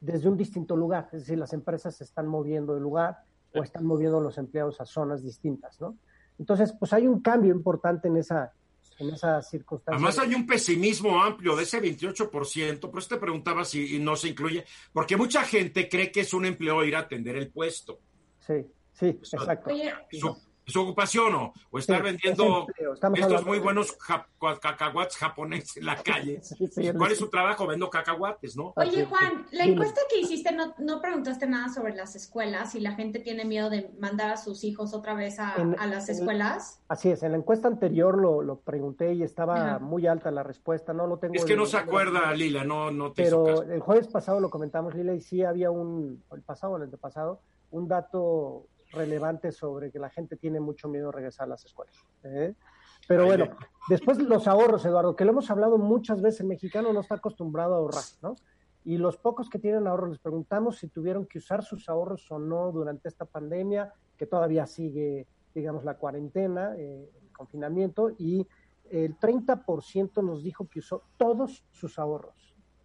Speaker 5: desde un distinto lugar, es decir, las empresas se están moviendo de lugar o están moviendo los empleados a zonas distintas, ¿no? Entonces, pues hay un cambio importante en esa, en esa circunstancia.
Speaker 2: Además hay un pesimismo amplio de ese 28%, por eso te preguntaba si no se incluye, porque mucha gente cree que es un empleo ir a atender el puesto.
Speaker 5: Sí, sí, exacto.
Speaker 3: Oye,
Speaker 2: Su, su ocupación o, o estar
Speaker 5: Sí,
Speaker 2: vendiendo
Speaker 5: es
Speaker 2: estos muy buenos ja- cacahuates japoneses en la calle.
Speaker 5: Sí, sí,
Speaker 2: ¿Cuál
Speaker 5: sí.
Speaker 2: es su trabajo? Vendo cacahuates, ¿no?
Speaker 3: Oye, Juan, la encuesta que hiciste no, no preguntaste nada sobre las escuelas y la gente tiene miedo de mandar a sus hijos otra vez a,
Speaker 5: En-
Speaker 3: a las
Speaker 5: en-
Speaker 3: escuelas.
Speaker 5: Así es, en la encuesta anterior lo, lo pregunté y estaba
Speaker 3: Ajá.
Speaker 5: muy alta la respuesta, no lo tengo.
Speaker 2: Es que no se acuerda, Lila, no, no te hizo
Speaker 5: Pero
Speaker 2: caso.
Speaker 5: el jueves pasado lo comentamos, Lila, y sí había un, el pasado o el antepasado, un dato relevante sobre que la gente tiene mucho miedo de regresar a las escuelas. ¿eh? Pero bueno,
Speaker 2: de-
Speaker 5: después los ahorros, Eduardo, que lo hemos hablado muchas veces, el mexicano no está acostumbrado a ahorrar, ¿no? Y los pocos que tienen ahorros, les preguntamos si tuvieron que usar sus ahorros o no durante esta pandemia, que todavía sigue, digamos, la cuarentena, eh, el confinamiento, y el 30% nos dijo que usó todos sus ahorros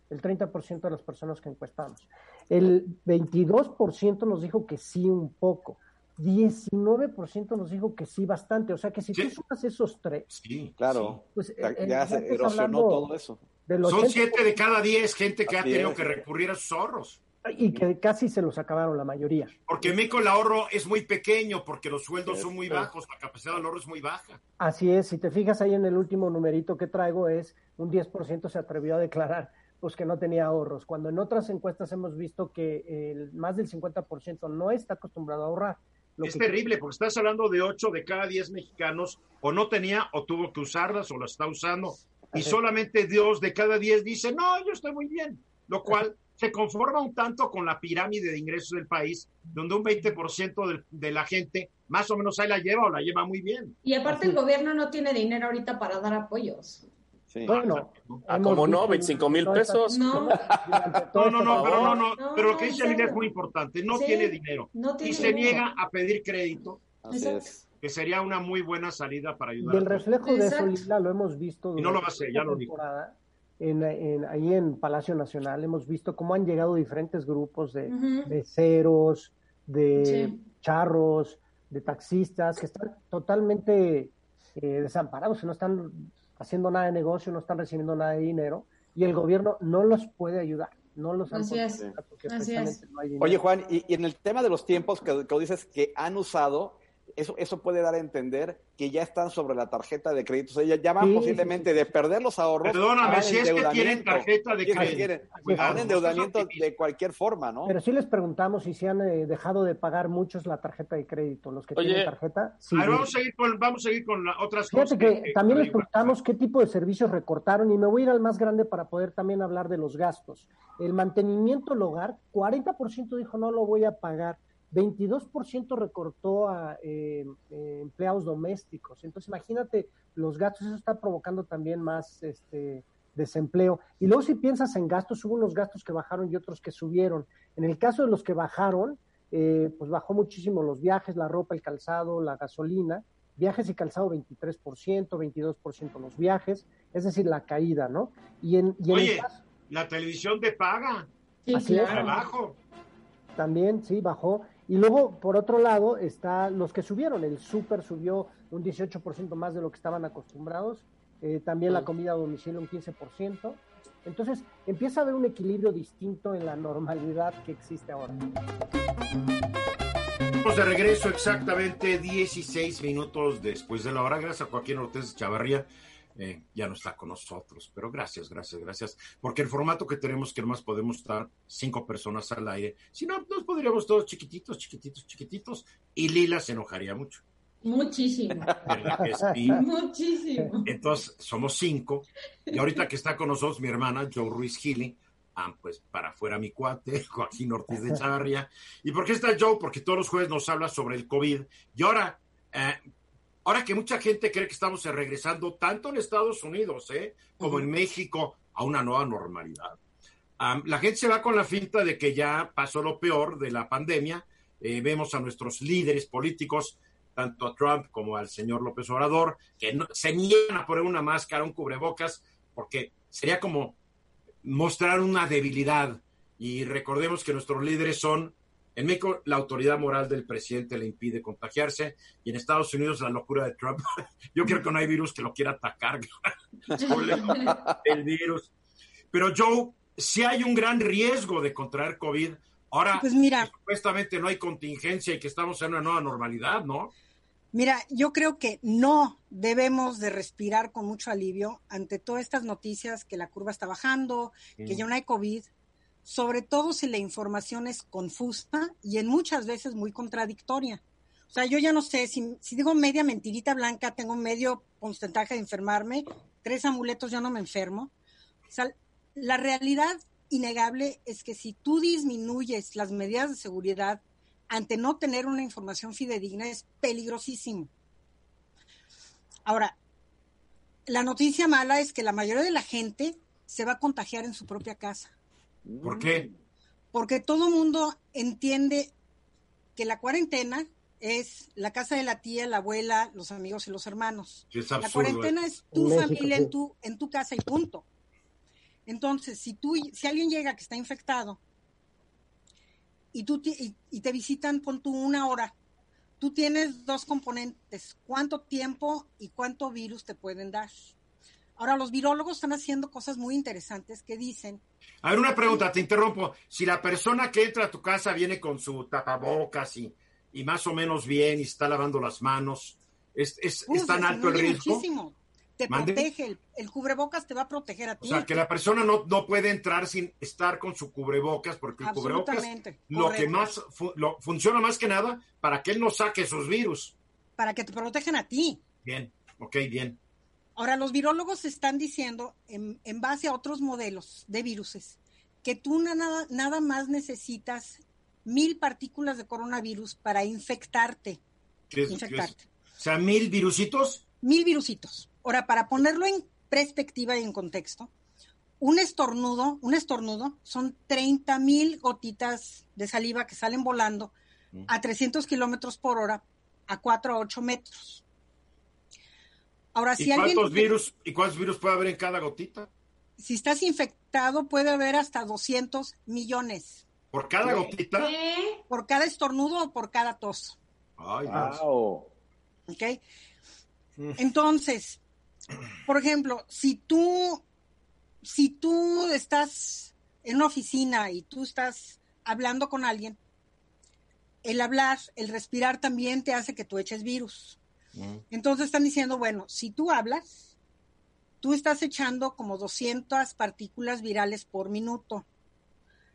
Speaker 5: el 30% de las personas que encuestamos. El 22% nos dijo que sí un poco. 19% nos dijo que sí bastante. O sea que si
Speaker 2: Sí.
Speaker 5: tú sumas esos tres,
Speaker 2: Sí,
Speaker 6: Claro.
Speaker 5: pues
Speaker 6: Ya-
Speaker 5: eh,
Speaker 6: ya
Speaker 5: eh,
Speaker 6: se
Speaker 5: estás
Speaker 6: erosionó
Speaker 5: hablando
Speaker 6: todo eso.
Speaker 5: del.
Speaker 2: Son
Speaker 5: 80%
Speaker 2: siete de cada diez gente que ha tenido
Speaker 6: es.
Speaker 2: que recurrir a sus ahorros.
Speaker 5: y que casi se los acabaron la mayoría.
Speaker 2: Porque en México el ahorro es muy pequeño, porque los sueldos
Speaker 6: Sí,
Speaker 2: son muy
Speaker 5: sí.
Speaker 2: bajos, la capacidad de ahorro es muy baja.
Speaker 5: Así es, si te fijas ahí en el último numerito que traigo es un 10% se atrevió a declarar pues que no tenía ahorros, cuando en otras encuestas hemos visto que el, más del 50% no está acostumbrado a ahorrar. Lo
Speaker 2: es
Speaker 5: que-
Speaker 2: terrible, porque estás hablando de ocho de cada diez mexicanos o no tenía o tuvo que usarlas o las está usando. Y solamente Dios de cada diez dice, no, yo estoy muy bien. Lo cual se conforma un tanto con la pirámide de ingresos del país, donde un 20% de, de la gente más o menos ahí la lleva o la lleva muy bien.
Speaker 3: Y aparte
Speaker 5: Así
Speaker 3: el gobierno no tiene dinero ahorita para dar apoyos.
Speaker 5: Bueno,
Speaker 4: ah, como no, 25 mil pesos.
Speaker 2: No. no, no, no, pero no, no, pero lo que dice Lidia es muy importante, no tiene dinero y se niega a pedir crédito. Que sería una muy buena salida para ayudar.
Speaker 5: Y el reflejo de eso, Lila, lo hemos visto.
Speaker 2: Y no lo va a hacer, ya lo dijo.
Speaker 5: En, en, ahí en Palacio Nacional hemos visto cómo han llegado diferentes grupos de, de ceros, de charros, de taxistas que están totalmente eh, desamparados, no están haciendo nada de negocio, no están recibiendo nada de dinero y el gobierno no los puede ayudar. No los han
Speaker 3: Así es. Así es.
Speaker 6: Oye, Juan, y, y, en el tema de los tiempos que, que dices que han usado, eso, eso puede dar a entender que ya están sobre la tarjeta de crédito. O sea, ya, van posiblemente de perder los ahorros.
Speaker 2: Perdóname, si es que tienen tarjeta de crédito.
Speaker 6: a un endeudamiento de cualquier forma, ¿no?
Speaker 5: Pero sí les preguntamos si se han eh, dejado de pagar muchos la tarjeta de crédito, los que tienen tarjeta.
Speaker 2: Sí, vamos, a seguir con, vamos a seguir con otras
Speaker 5: Fíjate cosas. Que, que también les preguntamos qué tipo de servicios recortaron y me voy a ir al más grande para poder también hablar de los gastos. El mantenimiento del hogar, 40% dijo no lo voy a pagar. 22% recortó a eh, eh, empleados domésticos. Entonces, imagínate los gastos, eso está provocando también más este, desempleo. Y luego, si piensas en gastos, hubo unos gastos que bajaron y otros que subieron. En el caso de los que bajaron, eh, pues bajó muchísimo los viajes, la ropa, el calzado, la gasolina. Viajes y calzado 23%, 22% los viajes, es decir, la caída, ¿no?
Speaker 2: Y en, Oye, la televisión te paga.
Speaker 5: Sí, Así es. También, sí, bajó. Y luego, por otro lado, está los que subieron. El súper subió un 18% más de lo que estaban acostumbrados. Eh, también la comida a domicilio un 15%. Entonces, empieza a haber un equilibrio distinto en la normalidad que existe ahora.
Speaker 2: Estamos de regreso exactamente 16 minutos después de la hora. Gracias a Joaquín Ortiz Chavarría eh, ya no está con nosotros. Pero gracias, gracias, gracias. Porque el formato que tenemos, que más podemos estar cinco personas al aire. Si no, nos podríamos todos chiquititos, chiquititos, chiquititos. Y Lila se enojaría mucho.
Speaker 3: Muchísimo. Muchísimo.
Speaker 2: Entonces, somos cinco. Y ahorita que está con nosotros mi hermana, Joe Ruiz Gili, ah, pues para afuera mi cuate, Joaquín Ortiz de Chavarría. ¿Y por qué está Joe? Porque todos los jueves nos habla sobre el COVID. Y ahora, eh, Ahora que mucha gente cree que estamos regresando tanto en Estados Unidos ¿eh? como en México a una nueva normalidad. la gente se va con la finta de que ya pasó lo peor de la pandemia. Eh, vemos a nuestros líderes políticos, tanto a Trump como al señor López Obrador, que se niegan a poner una máscara, un cubrebocas, porque sería como mostrar una debilidad. Y recordemos que nuestros líderes son en México, la autoridad moral del presidente le impide contagiarse y en Estados Unidos la locura de Trump. Yo creo que no hay virus que lo quiera atacar, el virus. Pero Joe, si hay un gran riesgo de contraer COVID, ahora
Speaker 7: pues mira,
Speaker 2: supuestamente no hay contingencia y que estamos en una nueva normalidad, ¿no?
Speaker 7: Mira, yo creo que no debemos de respirar con mucho alivio ante todas estas noticias que la curva está bajando, que ya no hay COVID, sobre todo si la información es confusa y en muchas veces muy contradictoria. O sea, yo ya no sé, si, digo media mentirita blanca, tengo medio porcentaje de enfermarme, tres amuletos ya no me enfermo. La realidad innegable es que si tú disminuyes las medidas de seguridad ante no tener una información fidedigna es peligrosísimo. Ahora, la noticia mala es que la mayoría de la gente se va a contagiar en su propia casa.
Speaker 2: ¿Por qué?
Speaker 7: Porque todo mundo entiende que la cuarentena es la casa de la tía, la abuela, los amigos y los hermanos. la cuarentena es tu familia en tu, en tu casa y punto. Entonces, si tú, si alguien llega que está infectado y tú y, y te visitan con tu una hora, tú tienes dos componentes: cuánto tiempo y cuánto virus te pueden dar. Ahora, los virólogos están haciendo cosas muy interesantes que dicen.
Speaker 2: A ver, una pregunta, te interrumpo. Si la persona que entra a tu casa viene con su tapabocas y, y más o menos bien y está lavando las manos, ¿es, es, tan alto el riesgo?
Speaker 7: Muchísimo. Te protege, el, cubrebocas te va a proteger a ti.
Speaker 2: O sea, que la persona no, no puede entrar sin estar con su cubrebocas, porque el cubrebocas lo que más lo, funciona más que nada para que él no saque sus virus.
Speaker 7: Para que te protejan a ti.
Speaker 2: Bien, ok, bien.
Speaker 7: Ahora, los virólogos están diciendo, en, base a otros modelos de viruses, que tú nada, nada más necesitas mil partículas de coronavirus para infectarte.
Speaker 2: infectarte. O sea, mil virusitos.
Speaker 7: Mil virusitos. Ahora, para ponerlo en perspectiva y en contexto, un estornudo, un estornudo son 30 mil gotitas de saliva que salen volando a 300 kilómetros por hora a 4 a 8 metros.
Speaker 2: Ahora, si ¿Y cuántos virus y cuántos virus puede haber en cada gotita?
Speaker 7: Si estás infectado puede haber hasta 200 millones.
Speaker 2: ¿Por cada gotita?
Speaker 7: Por cada estornudo o por cada tos.
Speaker 2: Ay, wow.
Speaker 7: ¿Ok? Entonces, por ejemplo, si tú, si tú estás en una oficina y tú estás hablando con alguien, el hablar, el respirar también te hace que tú eches virus. Mm. Entonces están diciendo, bueno, si tú hablas, tú estás echando como 200 partículas virales por minuto.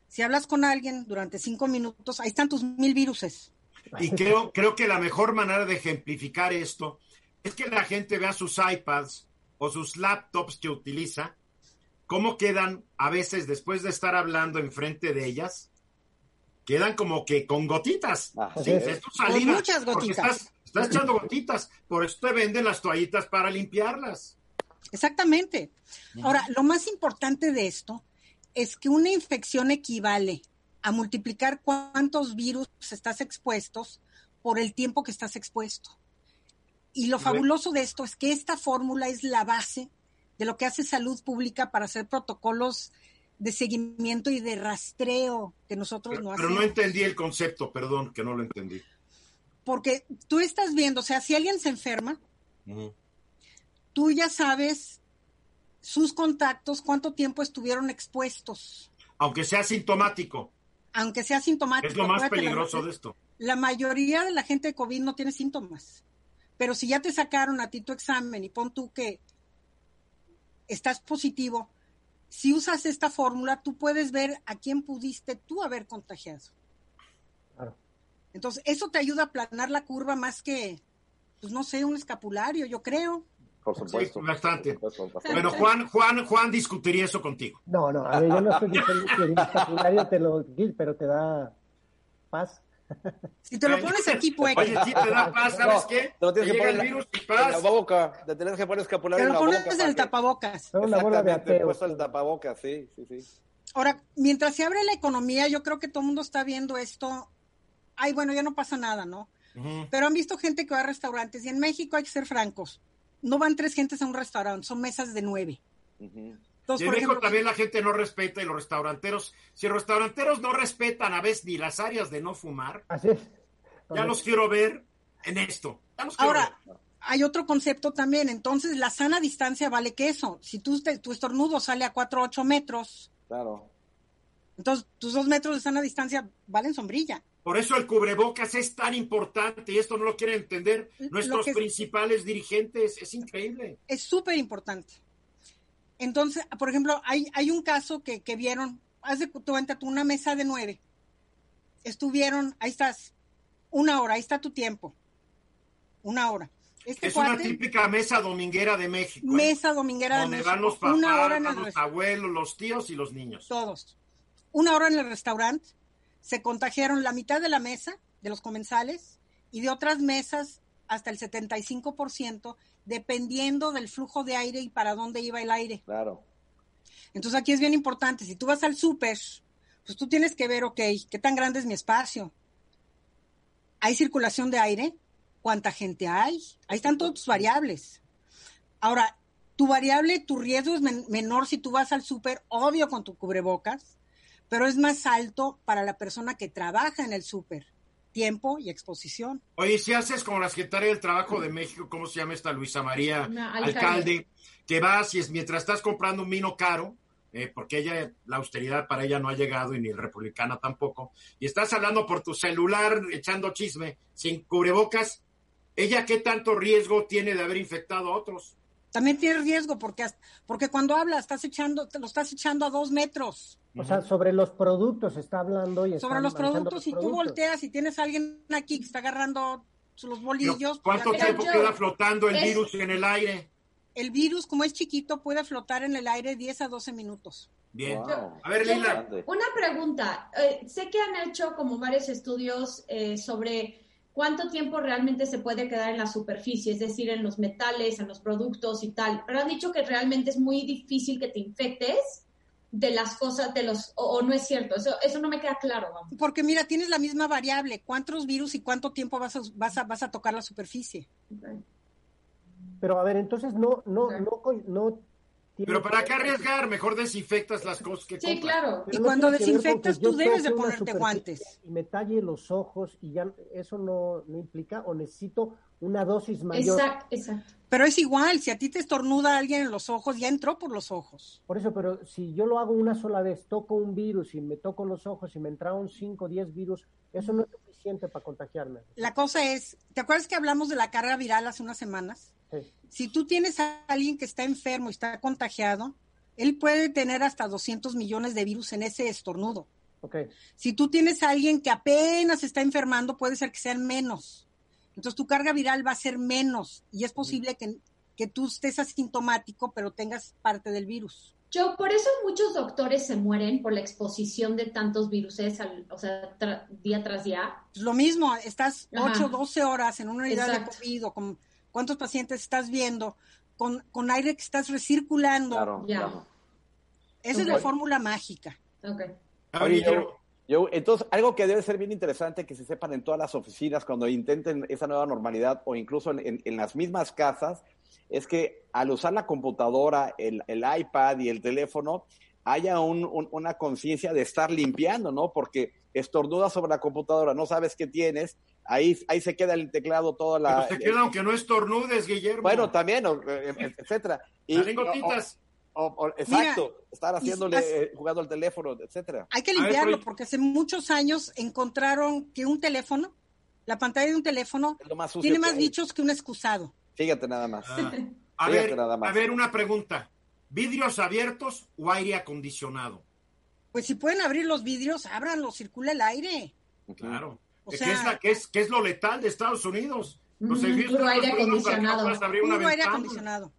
Speaker 7: Si hablas con alguien durante cinco minutos, ahí están tus mil viruses.
Speaker 2: Y creo, creo que la mejor manera de ejemplificar esto es que la gente vea sus iPads o sus laptops que utiliza, cómo quedan a veces después de estar hablando enfrente de ellas, quedan como que con gotitas.
Speaker 7: Ah, ¿sí? con muchas gotitas.
Speaker 2: Estás, echando gotitas, por eso te venden las toallitas para limpiarlas.
Speaker 7: Exactamente. Ahora, lo más importante de esto es que una infección equivale a multiplicar cuántos virus estás expuestos por el tiempo que estás expuesto. Y lo fabuloso de esto es que esta fórmula es la base de lo que hace salud pública para hacer protocolos de seguimiento y de rastreo que nosotros
Speaker 2: no
Speaker 7: hacemos.
Speaker 2: Pero no entendí el concepto, perdón, que no lo entendí.
Speaker 7: Porque tú estás viendo, o sea, si alguien se enferma, tú ya sabes sus contactos, cuánto tiempo estuvieron expuestos.
Speaker 2: Aunque sea sintomático.
Speaker 7: Aunque sea sintomático.
Speaker 2: Es lo más peligroso de esto.
Speaker 7: La mayoría de la gente de COVID no tiene síntomas. Pero si ya te sacaron a ti tu examen y pon tú que estás positivo, si usas esta fórmula, tú puedes ver a quién pudiste tú haber contagiado. Entonces, eso te ayuda a planar la curva más que, pues no sé, un escapulario, yo creo.
Speaker 6: Por supuesto.
Speaker 2: Sí, bastante. Bueno, Juan, Juan, Juan discutiría eso contigo.
Speaker 5: No, no, a ver, yo no estoy diciendo que un escapulario te lo pero te da paz.
Speaker 7: Si te lo pones aquí, puede.
Speaker 2: Oye, si te da paz, ¿sabes qué? Te lo tienes que poner el virus y paz.
Speaker 6: En la boca. Te tienes que poner escapulario
Speaker 7: en la
Speaker 6: boca.
Speaker 7: Te lo pones en el tapabocas.
Speaker 5: Es una bola de ateo.
Speaker 6: puesto el tapabocas, sí, sí, sí.
Speaker 7: Ahora, mientras se abre la economía, yo creo que todo el mundo está viendo esto. Ay, bueno, ya no pasa nada, ¿no? Pero han visto gente que va a restaurantes y en México hay que ser francos. No van tres gentes a un restaurante, son mesas de nueve.
Speaker 2: Entonces, en México también la gente no respeta y los restauranteros, si los restauranteros no respetan a veces ni las áreas de no fumar,
Speaker 5: Así es.
Speaker 2: ya los quiero ver en esto.
Speaker 7: Ahora, hay otro concepto también, entonces la sana distancia vale que eso. Si tú, tu estornudo sale a 4 o 8 metros,
Speaker 6: claro.
Speaker 7: entonces tus dos metros de sana distancia valen sombrilla.
Speaker 2: Por eso el cubrebocas es tan importante y esto no lo quieren entender nuestros principales dirigentes. Es increíble.
Speaker 7: Es súper importante. Entonces, por ejemplo, hay, hay un caso que, que vieron, haz de cuenta tú una mesa de nueve. Estuvieron, ahí estás, una hora, ahí está tu tiempo. Una hora.
Speaker 2: Este es una típica mesa dominguera de México.
Speaker 7: ¿eh? Mesa dominguera de México.
Speaker 2: Donde van los papás, los abuelos, los tíos y los niños.
Speaker 7: Todos. Una hora en el restaurante. Se contagiaron la mitad de la mesa, de los comensales, y de otras mesas hasta el 75% dependiendo del flujo de aire y para dónde iba el aire.
Speaker 6: Claro.
Speaker 7: Entonces aquí es bien importante, si tú vas al súper, pues tú tienes que ver, ok, ¿qué tan grande es mi espacio? ¿Hay circulación de aire? ¿Cuánta gente hay? Ahí están todas tus variables. Ahora, tu variable, tu riesgo es menor si tú vas al súper, obvio con tu cubrebocas, pero es más alto para la persona que trabaja en el súper tiempo y exposición.
Speaker 2: Oye, si haces como la secretaria del Trabajo de México, ¿cómo se llama esta Luisa María alcalde. que vas y es mientras estás comprando un vino caro, eh, porque ella, la austeridad para ella no ha llegado y ni republicana tampoco, y estás hablando por tu celular, echando chisme, sin cubrebocas, ¿ella qué tanto riesgo tiene de haber infectado a otros?
Speaker 7: También tiene riesgo porque, porque cuando hablas estás echando, te lo estás echando a dos metros.
Speaker 5: O sea, sobre los productos está hablando y
Speaker 7: Sobre los productos, si tú volteas y tienes a alguien aquí que está agarrando los bolillos.
Speaker 2: ¿Cuánto tiempo queda flotando el virus en el aire?
Speaker 7: El virus, como es chiquito, puede flotar en el aire 10 a 12 minutos.
Speaker 2: Bien. A ver, Lila.
Speaker 3: Una pregunta. Eh, sé que han hecho como varios estudios eh, sobre cuánto tiempo realmente se puede quedar en la superficie, es decir, en los metales, en los productos y tal. Pero han dicho que realmente es muy difícil que te infectes de las cosas, de los, o, no es cierto, eso, eso no me queda claro.
Speaker 7: Porque mira, tienes la misma variable, cuántos virus y cuánto tiempo vas a, vas a, vas a tocar la superficie.
Speaker 5: Pero a ver, entonces no, no, no, no
Speaker 2: pero ¿para qué arriesgar? Mejor desinfectas las cosas que
Speaker 3: Sí, claro.
Speaker 7: y cuando desinfectas tú debes de ponerte guantes.
Speaker 5: Y me talle los ojos y ya eso no, no implica o necesito una dosis mayor.
Speaker 3: Exacto, exacto.
Speaker 7: Pero es igual, si a ti te estornuda alguien en los ojos, ya entró por los ojos.
Speaker 5: Por eso, pero si yo lo hago una sola vez, toco un virus y me toco los ojos y me entraron 5 o 10 virus, eso no es suficiente para contagiarme.
Speaker 7: La cosa es, ¿te acuerdas que hablamos de la carga viral hace unas semanas? Si tú tienes a alguien que está enfermo y está contagiado, él puede tener hasta 200 millones de virus en ese estornudo.
Speaker 5: Okay.
Speaker 7: Si tú tienes a alguien que apenas está enfermando, puede ser que sean menos. Entonces tu carga viral va a ser menos y es posible que, que tú estés asintomático, pero tengas parte del virus.
Speaker 3: Yo, por eso muchos doctores se mueren por la exposición de tantos virus, o sea, día tras día.
Speaker 7: Lo mismo, estás 8 o 12 horas en una unidad de COVID o con cuántos pacientes estás viendo, con, con aire que estás recirculando.
Speaker 6: Claro, claro.
Speaker 7: Esa es la fórmula mágica.
Speaker 3: Okay.
Speaker 6: yo, entonces, algo que debe ser bien interesante que se sepan en todas las oficinas cuando intenten esa nueva normalidad o incluso en, en, las mismas casas, es que al usar la computadora, el, el iPad y el teléfono, haya un, una conciencia de estar limpiando, ¿no? Porque estornudas sobre la computadora, no sabes qué tienes, ahí, ahí se queda el teclado toda la...
Speaker 2: Pero se queda aunque no estornudes, Guillermo.
Speaker 6: Bueno, también, eh, eh, etcétera.
Speaker 2: Y, gotitas.
Speaker 6: Exacto, estar haciéndole, eh, jugando al teléfono, etcétera.
Speaker 7: Hay que limpiarlo porque hace muchos años encontraron que un teléfono, la pantalla de un teléfono, tiene más bichos que un excusado.
Speaker 6: Fíjate nada más.
Speaker 2: Ah. A, ver, a ver, una pregunta. ¿Vidrios abiertos o aire acondicionado?
Speaker 7: Pues si pueden abrir los vidrios, ábranlos, circula el aire.
Speaker 2: Claro. O sea, ¿Qué, es es, lo letal de Estados Unidos?
Speaker 3: Los aire acondicionado.
Speaker 7: aire acondicionado.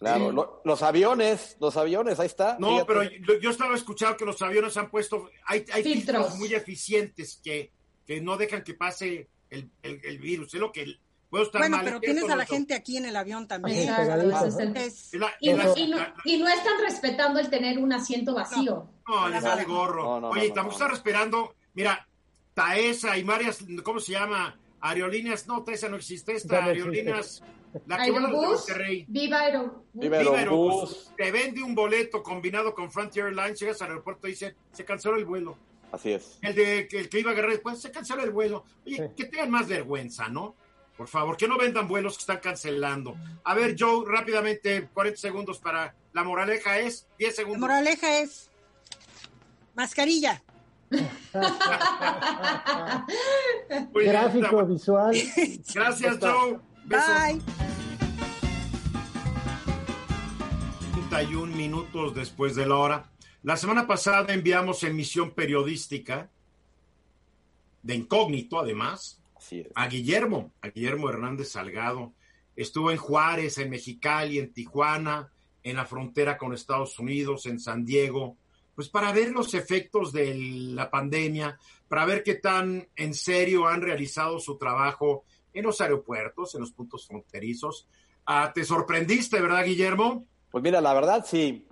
Speaker 6: Claro, los aviones, los aviones, ahí está.
Speaker 2: No, pero yo, estaba escuchando que los aviones han puesto, hay, hay filtros. muy eficientes que, que no dejan que pase el, el, virus. Es lo que
Speaker 7: bueno, pero tienes a la gente aquí en el avión también.
Speaker 3: y, no, están respetando el tener un asiento vacío.
Speaker 2: No, les vale gorro. Oye, estamos respirando. Mira, Taesa y varias, ¿cómo se llama? Aerolíneas, no, Taesa no existe, esta Aerolíneas.
Speaker 3: La que Aerobús, Viva Aerobús.
Speaker 2: Viva Aerobús. Te vende un boleto combinado con Frontier Airlines, llegas al aeropuerto y dice, se canceló el vuelo.
Speaker 6: Así es.
Speaker 2: El, de, el que iba a agarrar después, se canceló el vuelo. Oye, que tengan más vergüenza, ¿no? Por favor, que no vendan vuelos que están cancelando. A ver, Joe, rápidamente, 40 segundos para. La moraleja es 10 segundos.
Speaker 7: La moraleja es mascarilla.
Speaker 5: Gráfico visual.
Speaker 2: Gracias, Joe.
Speaker 7: Bye.
Speaker 2: 31 minutos después de la hora. La semana pasada enviamos emisión periodística de incógnito, además, a Guillermo, a Guillermo Hernández Salgado. Estuvo en Juárez, en Mexicali, en Tijuana, en la frontera con Estados Unidos, en San Diego, pues para ver los efectos de la pandemia, para ver qué tan en serio han realizado su trabajo en los aeropuertos, en los puntos fronterizos. Ah, ¿Te sorprendiste, verdad, Guillermo?
Speaker 6: Pues mira, la verdad sí.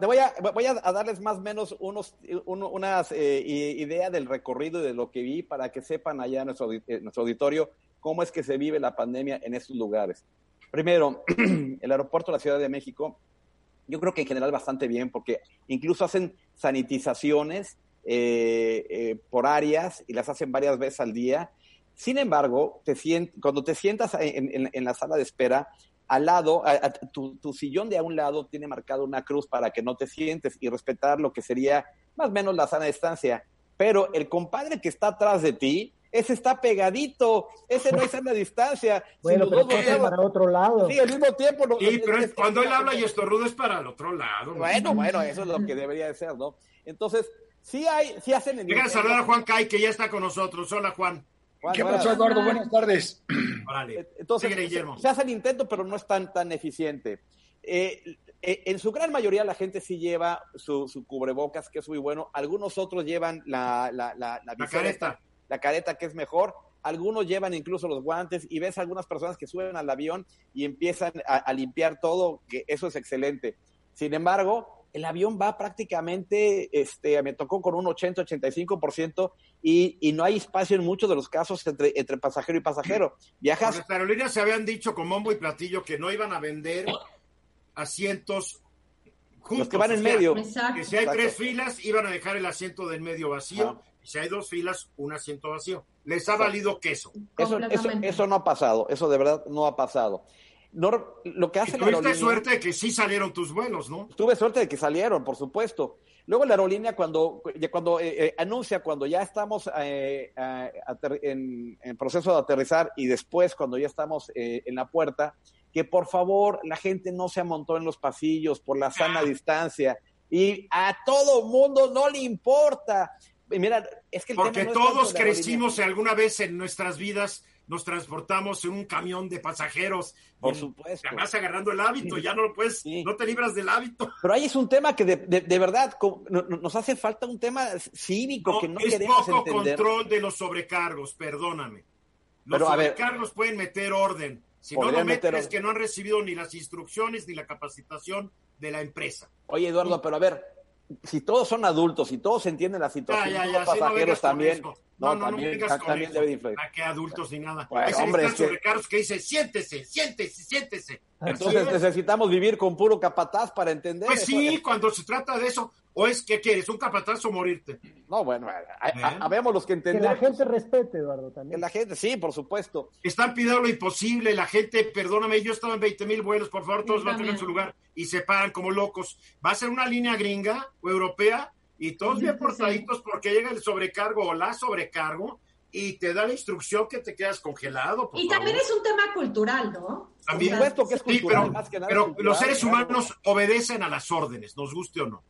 Speaker 6: Te voy a, voy a darles más o menos unos, unas eh, idea del recorrido y de lo que vi para que sepan allá nuestro, eh, nuestro auditorio cómo es que se vive la pandemia en estos lugares. Primero, el aeropuerto de la Ciudad de México, yo creo que en general bastante bien porque incluso hacen sanitizaciones eh, por áreas y las hacen varias veces al día. Sin embargo, te cuando te sientas en, en la sala de espera, al lado, tu, sillón de a un lado tiene marcado una cruz para que no te sientes y respetar lo que sería más o menos la sana distancia. Pero el compadre que está atrás de ti, ese está pegadito, ese no es sana distancia.
Speaker 5: Bueno, pero es para otro lado.
Speaker 6: Sí, al mismo tiempo.
Speaker 2: sí, pero cuando él habla y estornuda es para el otro lado.
Speaker 6: Bueno, bueno, eso es lo que debería de ser, ¿no? Entonces, sí hay, sí hacen...
Speaker 2: Llega a saludar a Juan Kai, que ya está con nosotros. Hola, Juan.
Speaker 8: ¿Qué pasó, Eduardo? Buenas tardes.
Speaker 6: Eh, entonces, se, hace el intento, pero no es tan, tan eficiente. Eh, eh, en su gran mayoría la gente sí lleva su, cubrebocas, que es muy bueno. Algunos otros llevan la, la,
Speaker 2: careta.
Speaker 6: La careta, que es mejor. algunos llevan incluso los guantes y ves algunas personas que suben al avión y empiezan a, limpiar todo, que eso es excelente. Sin embargo, el avión va prácticamente, este, me tocó con un 80-85% y, y no hay espacio en muchos de los casos entre, entre pasajero y pasajero. Viajas.
Speaker 2: Las aerolíneas se habían dicho con bombo y platillo que no iban a vender asientos
Speaker 6: juntos. Los que van en medio.
Speaker 2: Que si hay tres filas, iban a dejar el asiento del medio vacío. Y si hay dos filas, un asiento vacío. Les ha valido queso.
Speaker 6: Eso, eso, eso no ha pasado. Eso de verdad no ha pasado. No, lo que hace
Speaker 2: la aerolínea, suerte de que sí salieron tus vuelos, ¿no?
Speaker 6: Tuve suerte de que salieron, por supuesto. Luego la aerolínea cuando, cuando eh, eh, anuncia, cuando ya estamos eh, en, en, proceso de aterrizar y después cuando ya estamos en la puerta, que por favor la gente no se amontó en los pasillos por la sana ah. distancia. Y a todo mundo no le importa. Mira, es que
Speaker 2: Porque todos crecimos alguna vez en nuestras vidas nos transportamos en un camión de pasajeros.
Speaker 6: Por supuesto.
Speaker 2: Vas agarrando el hábito, ya no lo puedes, no te libras del hábito.
Speaker 6: Pero ahí es un tema que de, de, verdad nos hace falta un tema cívico que no es poco
Speaker 2: control de los sobrecargos, perdóname. Los sobrecargos pueden meter orden. Si no lo meten es que no han recibido ni las instrucciones ni la capacitación de la empresa.
Speaker 6: Oye, Eduardo, pero a ver, si todos son adultos y todos entienden la situación,
Speaker 2: ya, ya,
Speaker 6: los pasajeros también.
Speaker 2: No, no, también, no, también debe influir. ¿A qué adultos ni nada? Pues, hombre, es que... que dice, siéntese, siéntese, siéntese.
Speaker 6: Entonces necesitamos vivir con puro capataz para entender.
Speaker 2: Pues sí, cuando se trata de eso. ¿O es que quieres, un capataz o morirte?
Speaker 6: No, bueno, habemos los que entendemos.
Speaker 5: Que la gente respete, Eduardo, también.
Speaker 6: Que la gente, sí, por supuesto.
Speaker 2: Están pidiendo lo imposible, la gente, perdóname, yo estaba en 20 mil vuelos, por favor, todos van a tener su lugar y se paran como locos. Va a ser una línea gringa o europea y todos bien portaditos porque llega el sobrecargo o la sobrecargo y te da la instrucción que te quedas congelado.
Speaker 3: y también es un tema cultural, ¿no?
Speaker 2: También, que es cultural, pero, más que nada pero los seres humanos obedecen a las órdenes, nos guste o no.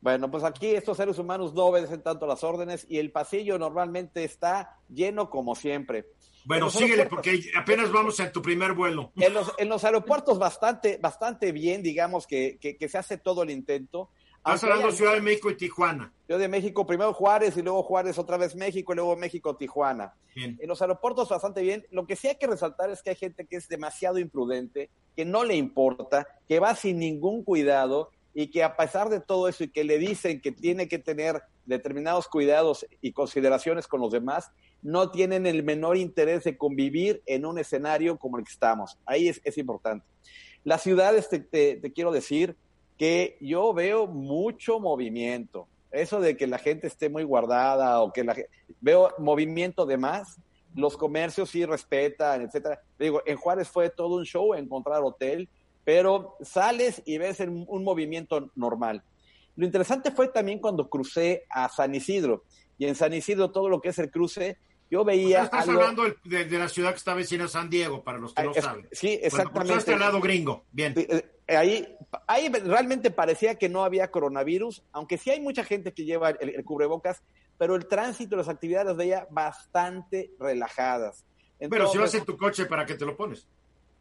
Speaker 6: Bueno, pues aquí estos seres humanos no obedecen tanto las órdenes y el pasillo normalmente está lleno como siempre.
Speaker 2: Bueno, síguele porque apenas vamos en tu primer vuelo.
Speaker 6: En los, en los aeropuertos bastante, bastante bien, digamos que, que se hace todo el intento.
Speaker 2: Estás hablando de Ciudad de México y Tijuana.
Speaker 6: Ciudad de México, primero Juárez y luego Juárez otra vez México y luego México, Tijuana. En los aeropuertos bastante bien. Lo que sí hay que resaltar es que hay gente que es demasiado imprudente, que no le importa, que va sin ningún cuidado y que a pesar de todo eso y que le dicen que tiene que tener determinados cuidados y consideraciones con los demás, no tienen el menor interés de convivir en un escenario como el que estamos. Ahí es, es importante. Las ciudades, te, te quiero decir, que yo veo mucho movimiento. Eso de que la gente esté muy guardada o que la veo movimiento de más, los comercios sí respetan, etcétera. Digo, en Juárez fue todo un show encontrar hotel, pero sales y ves un movimiento normal. Lo interesante fue también cuando crucé a San Isidro. Y en San Isidro todo lo que es el cruce, yo veía.
Speaker 2: estás hablando de, la ciudad que está vecina a San Diego, para los que no saben.
Speaker 6: Sí, exactamente.
Speaker 2: Bueno, al lado gringo. Bien.
Speaker 6: Ahí, ahí realmente parecía que no había coronavirus, aunque sí hay mucha gente que lleva el, cubrebocas, pero el tránsito, las actividades las veía bastante relajadas.
Speaker 2: pero si vas en tu coche, ¿para qué te lo pones?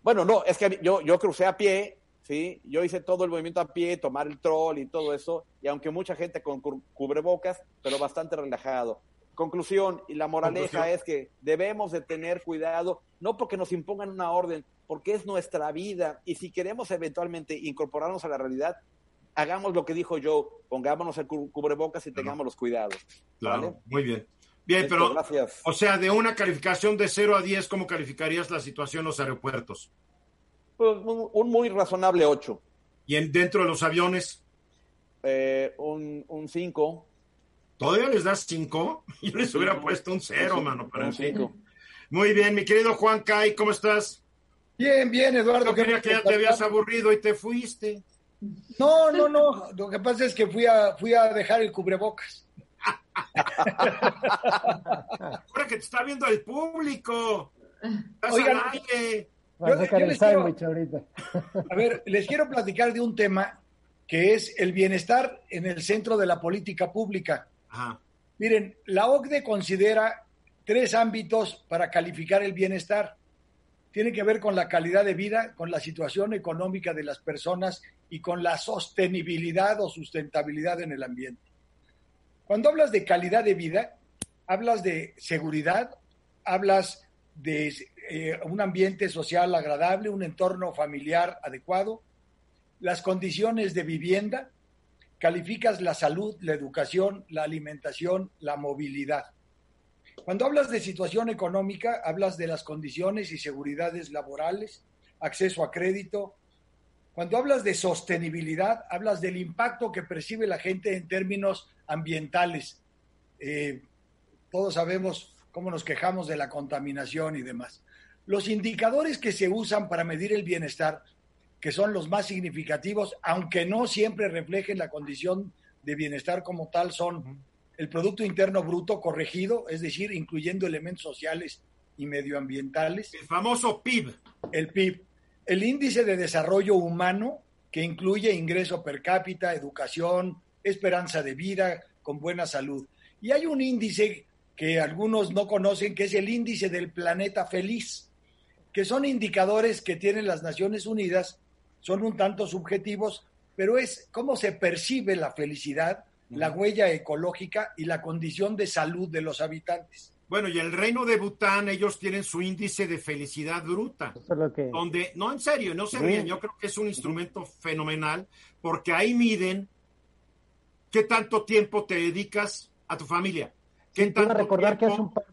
Speaker 6: Bueno, no, es que yo, yo crucé a pie, ¿sí? Yo hice todo el movimiento a pie, tomar el troll y todo eso, y aunque mucha gente con cubrebocas, pero bastante relajado. Conclusión, y la moraleja es que debemos de tener cuidado, no porque nos impongan una orden, porque es nuestra vida, y si queremos eventualmente incorporarnos a la realidad, hagamos lo que dijo Joe, pongámonos el cubrebocas y tengamos los cuidados.
Speaker 2: Claro, muy bien. Bien, pero, o sea, de una calificación de 0 a 10, ¿cómo calificarías la situación en los aeropuertos?
Speaker 6: Pues un, muy razonable 8.
Speaker 2: ¿Y en, dentro de los aviones?
Speaker 6: Eh, un 5.
Speaker 2: ¿Todavía les das cinco? Yo les hubiera puesto un cero, mano, para un cinco. Muy bien, mi querido Juan Kai, ¿cómo estás?
Speaker 8: Bien, bien, Eduardo. Yo
Speaker 2: quería que ya te habías aburrido y te fuiste.
Speaker 8: No, no, no. Lo que pasa es que fui a, fui a dejar el cubrebocas.
Speaker 2: Ahora que te está viendo el público.
Speaker 8: Oigan, yo, quiero, a ver, les quiero platicar de un tema que es el bienestar en el centro de la política pública. Miren, la OCDE considera tres ámbitos para calificar el bienestar. Tiene que ver con la calidad de vida, con la situación económica de las personas y con la sostenibilidad o sustentabilidad en el ambiente. Cuando hablas de calidad de vida, hablas de seguridad, hablas de eh, un ambiente social agradable, un entorno familiar adecuado, las condiciones de vivienda, calificas la salud, la educación, la alimentación, la movilidad. Cuando hablas de situación económica, hablas de las condiciones y seguridades laborales, acceso a crédito. Cuando hablas de sostenibilidad, hablas del impacto que percibe la gente en términos ambientales. Eh, todos sabemos cómo nos quejamos de la contaminación y demás. Los indicadores que se usan para medir el bienestar, que son los más significativos, aunque no siempre reflejen la condición de bienestar como tal, son el Producto Interno Bruto corregido, es decir, incluyendo elementos sociales y medioambientales.
Speaker 2: El famoso PIB.
Speaker 8: El PIB. El índice de desarrollo humano, que incluye ingreso per cápita, educación, esperanza de vida, con buena salud. Y hay un índice que algunos no conocen, que es el índice del planeta feliz, que son indicadores que tienen las Naciones Unidas, son un tanto subjetivos, pero es cómo se percibe la felicidad, la huella ecológica y la condición de salud de los habitantes.
Speaker 2: Bueno, y el reino de Bután, ellos tienen su índice de felicidad bruta. Donde, no, en serio, no se ríen, yo creo que es un instrumento fenomenal, porque ahí miden qué tanto tiempo te dedicas a tu familia, ¿Qué tanto recordar que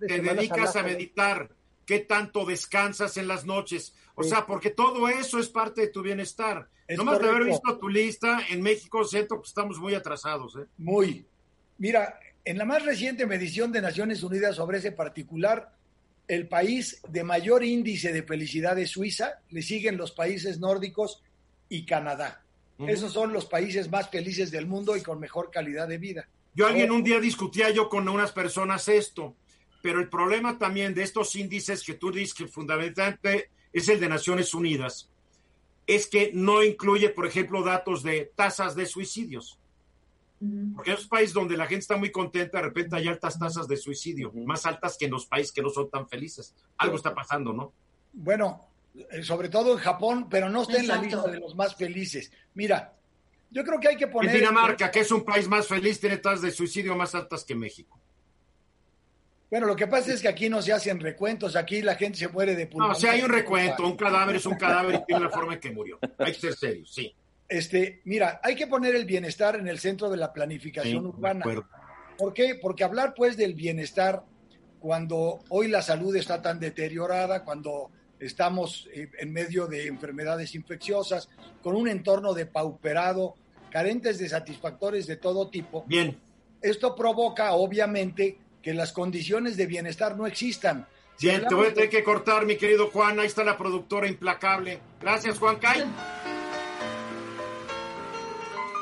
Speaker 2: te dedicas a meditar? ¿Qué tanto descansas en las noches? O sea, porque todo eso es parte de tu bienestar. No más de haber visto tu lista, en México siento que estamos muy atrasados. ¿eh?
Speaker 8: Muy. Mira, en la más reciente medición de Naciones Unidas sobre ese particular, el país de mayor índice de felicidad es Suiza, le siguen los países nórdicos y Canadá. Esos son los países más felices del mundo y con mejor calidad de vida.
Speaker 2: Yo alguien un día discutía yo con unas personas esto, pero el problema también de estos índices que tú dices que fundamentalmente es el de Naciones Unidas, es que no incluye, por ejemplo, datos de tasas de suicidios. Porque en esos países donde la gente está muy contenta, de repente hay altas tasas de suicidio, más altas que en los países que no son tan felices. Algo está pasando, ¿no?
Speaker 8: Bueno, eh, sobre todo en Japón, pero no está en la lista de los más felices. Mira, yo creo que hay que poner.
Speaker 2: Dinamarca, que es un país más feliz, tiene tasas de suicidio más altas que México.
Speaker 8: Bueno, lo que pasa es que aquí no se hacen recuentos, aquí la gente se muere de
Speaker 2: pulmón. No, o sea, hay un recuento, un cadáver es un cadáver y tiene la forma en que murió. Hay que ser serio, sí.
Speaker 8: Este, mira, hay que poner el bienestar en el centro de la planificación urbana. ¿Por qué? Porque hablar pues del bienestar cuando hoy la salud está tan deteriorada, cuando estamos eh, en medio de enfermedades infecciosas, con un entorno depauperado, carentes de satisfactores de todo tipo.
Speaker 2: Bien.
Speaker 8: Esto provoca, obviamente, que las condiciones de bienestar no existan.
Speaker 2: Bien, te voy a tener que cortar, mi querido Juan. Ahí está la productora implacable. Gracias, Juan Cay.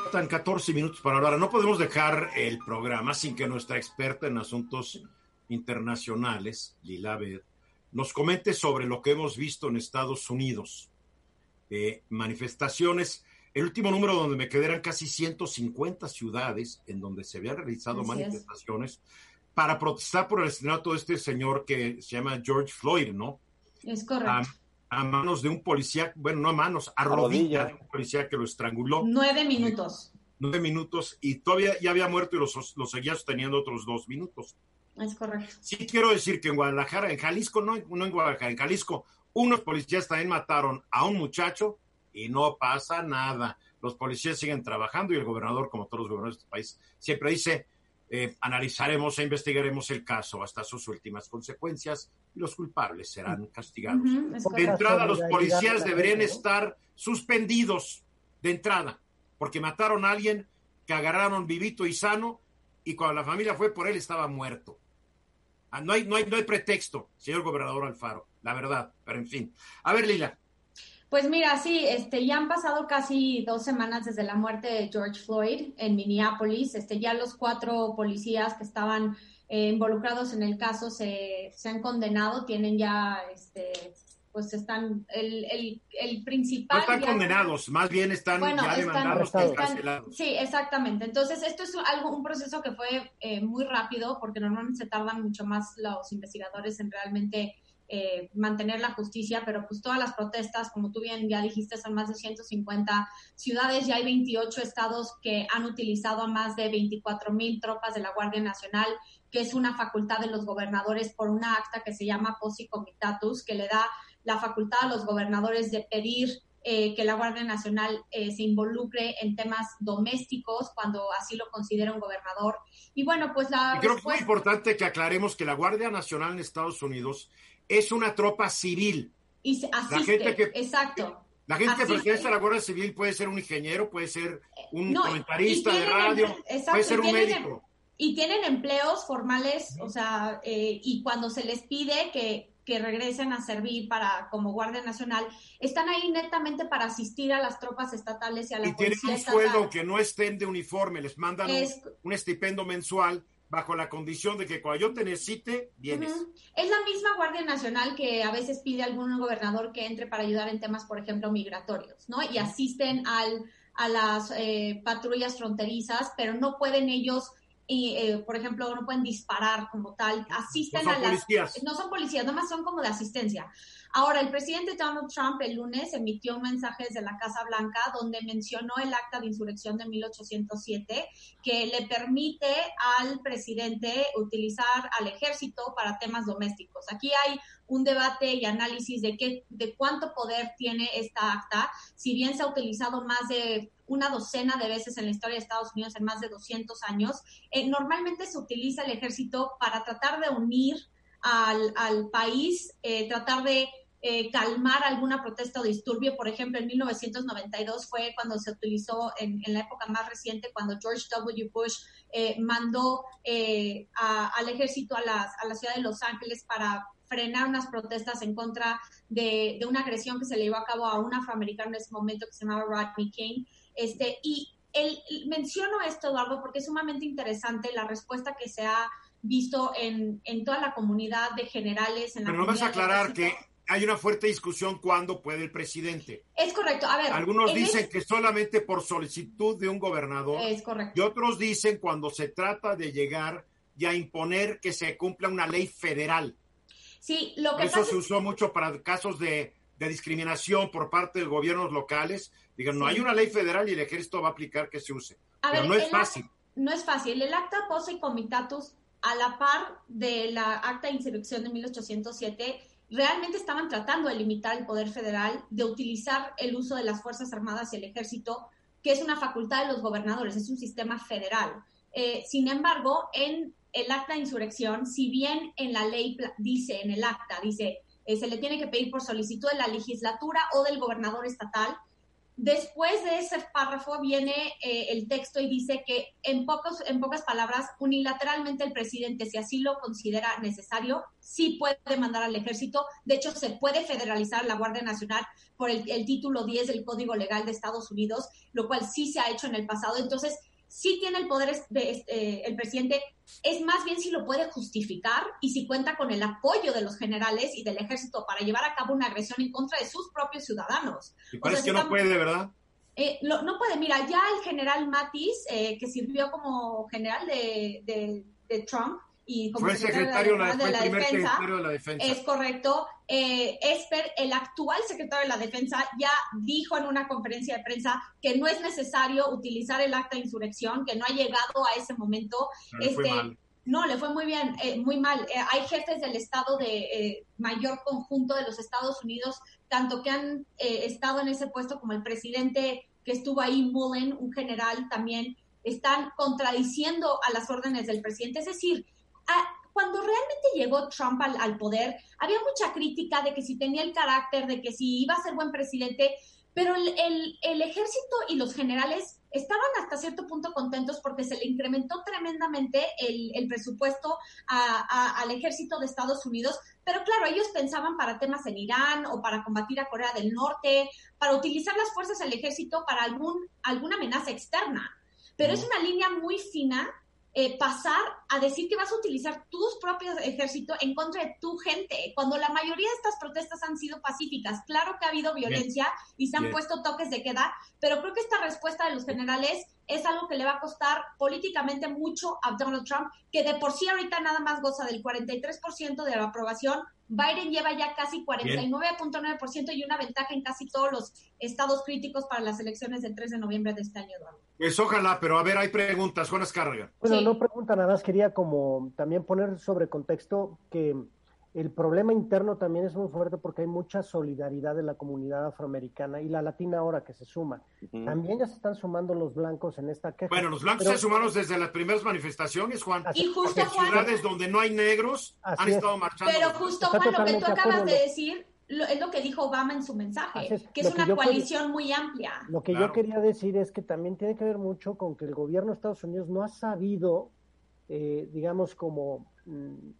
Speaker 2: Están 14 minutos para hablar. No podemos dejar el programa sin que nuestra experta en asuntos internacionales, Lila Bed, nos comente sobre lo que hemos visto en Estados Unidos. Eh, manifestaciones, el último número donde me quedé eran casi 150 ciudades en donde se habían realizado manifestaciones para protestar por el asesinato de este señor que se llama George Floyd, ¿no?
Speaker 3: Es correcto.
Speaker 2: A, manos de un policía, bueno, no a manos, a, rodilla, de un policía que lo estranguló.
Speaker 3: Nueve minutos.
Speaker 2: nueve minutos y todavía ya había muerto y lo, lo seguía sosteniendo otros dos minutos.
Speaker 3: Es correcto.
Speaker 2: Sí quiero decir que en Guadalajara, en Jalisco, no, no en Guadalajara, en Jalisco, unos policías también mataron a un muchacho y no pasa nada. Los policías siguen trabajando y el gobernador, como todos los gobernadores de este país, siempre dice, eh, analizaremos e investigaremos el caso hasta sus últimas consecuencias y los culpables serán castigados. de entrada, los policías deberían estar suspendidos de entrada, porque mataron a alguien que agarraron vivito y sano y cuando la familia fue por él estaba muerto. Ah, no hay, no hay, no hay pretexto, señor gobernador Alfaro, la verdad, pero en fin. A ver, Lila.
Speaker 3: Pues mira, sí, este, ya han pasado casi dos semanas desde la muerte de George Floyd en Minneapolis. Este, ya los cuatro policías que estaban eh, involucrados en el caso se, se, han condenado, tienen ya este, pues están el, el, el principal.
Speaker 2: No están condenados, más bien están ya demandados,
Speaker 3: Sí, exactamente. Entonces, esto es algo, un proceso que fue eh, muy rápido, porque normalmente se tardan mucho más los investigadores en realmente eh, mantener la justicia, pero pues todas las protestas, como tú bien ya dijiste, son más de 150 ciudades y hay 28 estados que han utilizado a más de 24 mil tropas de la Guardia Nacional, que es una facultad de los gobernadores por una acta que se llama Posi Comitatus, que le da la facultad a los gobernadores de pedir eh, que la Guardia Nacional eh, se involucre en temas domésticos cuando así lo considera un gobernador. Y bueno, pues la...
Speaker 2: creo que es muy importante que aclaremos que la Guardia Nacional en Estados Unidos es una tropa civil.
Speaker 3: Y la gente que, exacto.
Speaker 2: La gente que pertenece a la Guardia Civil puede ser un ingeniero, puede ser un comentarista de radio, puede ser un médico.
Speaker 3: Y tienen empleos formales, o sea, eh, y cuando se les pide que que regresen a servir para como Guardia Nacional, están ahí netamente para asistir a las tropas estatales y a la
Speaker 2: y tienen un sueldo que no estén de uniforme, les mandan un, estipendo mensual bajo la condición de que cuando yo te necesite, vienes.
Speaker 3: Es la misma Guardia Nacional que a veces pide algún gobernador que entre para ayudar en temas, por ejemplo, migratorios, ¿no? Y asisten al, a las eh, patrullas fronterizas, pero no pueden ellos y, eh, por ejemplo, no pueden disparar como tal, asisten a las... No son policías, nomás son como de asistencia. Ahora, el presidente Donald Trump el lunes emitió un mensaje desde la Casa Blanca donde mencionó el acta de insurrección de 1807 que le permite al presidente utilizar al ejército para temas domésticos. Aquí hay un debate y análisis de qué, de cuánto poder tiene esta acta, si bien se ha utilizado más de una docena de veces en la historia de Estados Unidos en más de 200 años. Eh, normalmente se utiliza el ejército para tratar de unir al, al país, eh, tratar de eh, calmar alguna protesta o disturbio. Por ejemplo, en 1992 fue cuando se utilizó en, la época más reciente, cuando George W. Bush mandó al ejército a, las, a la ciudad de Los Ángeles para frenar unas protestas en contra de, de, una agresión que se le llevó a cabo a un afroamericano en ese momento que se llamaba Rodney King. Este, y el, menciono esto, Eduardo, porque es sumamente interesante la respuesta que se ha visto en, en toda la comunidad de generales. En
Speaker 2: Pero no vas a aclarar que hay una fuerte discusión cuando puede el presidente.
Speaker 3: Es correcto. A ver.
Speaker 2: Algunos dicen que solamente por solicitud de un gobernador.
Speaker 3: Es correcto.
Speaker 2: Y otros dicen cuando se trata de llegar y a imponer que se cumpla una ley federal.
Speaker 3: Sí, lo que
Speaker 2: Eso se usó mucho para casos de, de discriminación por parte de gobiernos locales Digan, no hay una ley federal y el ejército va a aplicar que se use. Pero no es fácil.
Speaker 3: no es fácil. El acta posa y comitatus, a la par de la acta de insurrección de 1807, realmente estaban tratando de limitar el poder federal, de utilizar el uso de las Fuerzas Armadas y el ejército, que es una facultad de los gobernadores, es un sistema federal. Eh, sin embargo, en el acta de insurrección, si bien en la ley dice, en el acta, dice, eh, se le tiene que pedir por solicitud de la legislatura o del gobernador estatal, Después de ese párrafo viene eh, el texto y dice que en, pocos, en pocas palabras, unilateralmente el presidente, si así lo considera necesario, sí puede mandar al ejército. De hecho, se puede federalizar la Guardia Nacional por el, el título 10 del Código Legal de Estados Unidos, lo cual sí se ha hecho en el pasado. Entonces, sí tiene el poder de, este, el presidente, es más bien si lo puede justificar y si cuenta con el apoyo de los generales y del ejército para llevar a cabo una agresión en contra de sus propios ciudadanos.
Speaker 2: Y parece que no puede, ¿verdad?
Speaker 3: Eh, no puede, mira, ya el general Matis, eh, que sirvió como general de, de Trump, y como
Speaker 2: fue secretario de la, de la, defensa, de la defensa.
Speaker 3: Es correcto. Eh, Esper, el actual secretario de la defensa, ya dijo en una conferencia de prensa que no es necesario utilizar el acta de insurrección, que no ha llegado a ese momento. este, No, le fue muy bien, eh, muy mal. Eh, hay jefes del Estado de eh, mayor conjunto de los Estados Unidos, tanto que han estado en ese puesto como el presidente que estuvo ahí, Mullen, un general también, están contradiciendo a las órdenes del presidente. Es decir, cuando realmente llegó Trump al, poder, había mucha crítica de que si tenía el carácter, de que si iba a ser buen presidente, pero el, el, ejército y los generales estaban hasta cierto punto contentos porque se le incrementó tremendamente el, el presupuesto al ejército de Estados Unidos, pero claro, ellos pensaban para temas en Irán o para combatir a Corea del Norte, para utilizar las fuerzas del ejército para algún, alguna amenaza externa. Pero es una línea muy fina eh, pasar a decir que vas a utilizar tus propios ejércitos en contra de tu gente, cuando la mayoría de estas protestas han sido pacíficas. Claro que ha habido violencia y se han puesto toques de queda, pero creo que esta respuesta de los generales es algo que le va a costar políticamente mucho a Donald Trump, que de por sí ahorita nada más goza del 43% de la aprobación. Biden lleva ya casi 49.9% y una ventaja en casi todos los estados críticos para las elecciones del 3 de noviembre de este año, Eduardo.
Speaker 2: Pues ojalá, pero a ver, hay preguntas. Juan Escarga.
Speaker 5: Bueno, no pregunta nada más, quería como también poner sobre contexto que el problema interno también es muy fuerte porque hay mucha solidaridad de la comunidad afroamericana y la latina ahora que se suma. También ya se están sumando los blancos en esta queja.
Speaker 2: Bueno, los blancos se sumaron desde las primeras manifestaciones, Juan. Y justo, en ciudades donde no hay negros han estado marchando.
Speaker 3: Pero justo, Juan, lo que tú acabas de decir es lo que dijo Obama en su mensaje, que es una coalición muy amplia.
Speaker 5: Lo que yo quería decir es que también tiene que ver mucho con que el gobierno de Estados Unidos no ha sabido, eh, digamos, como... Mm,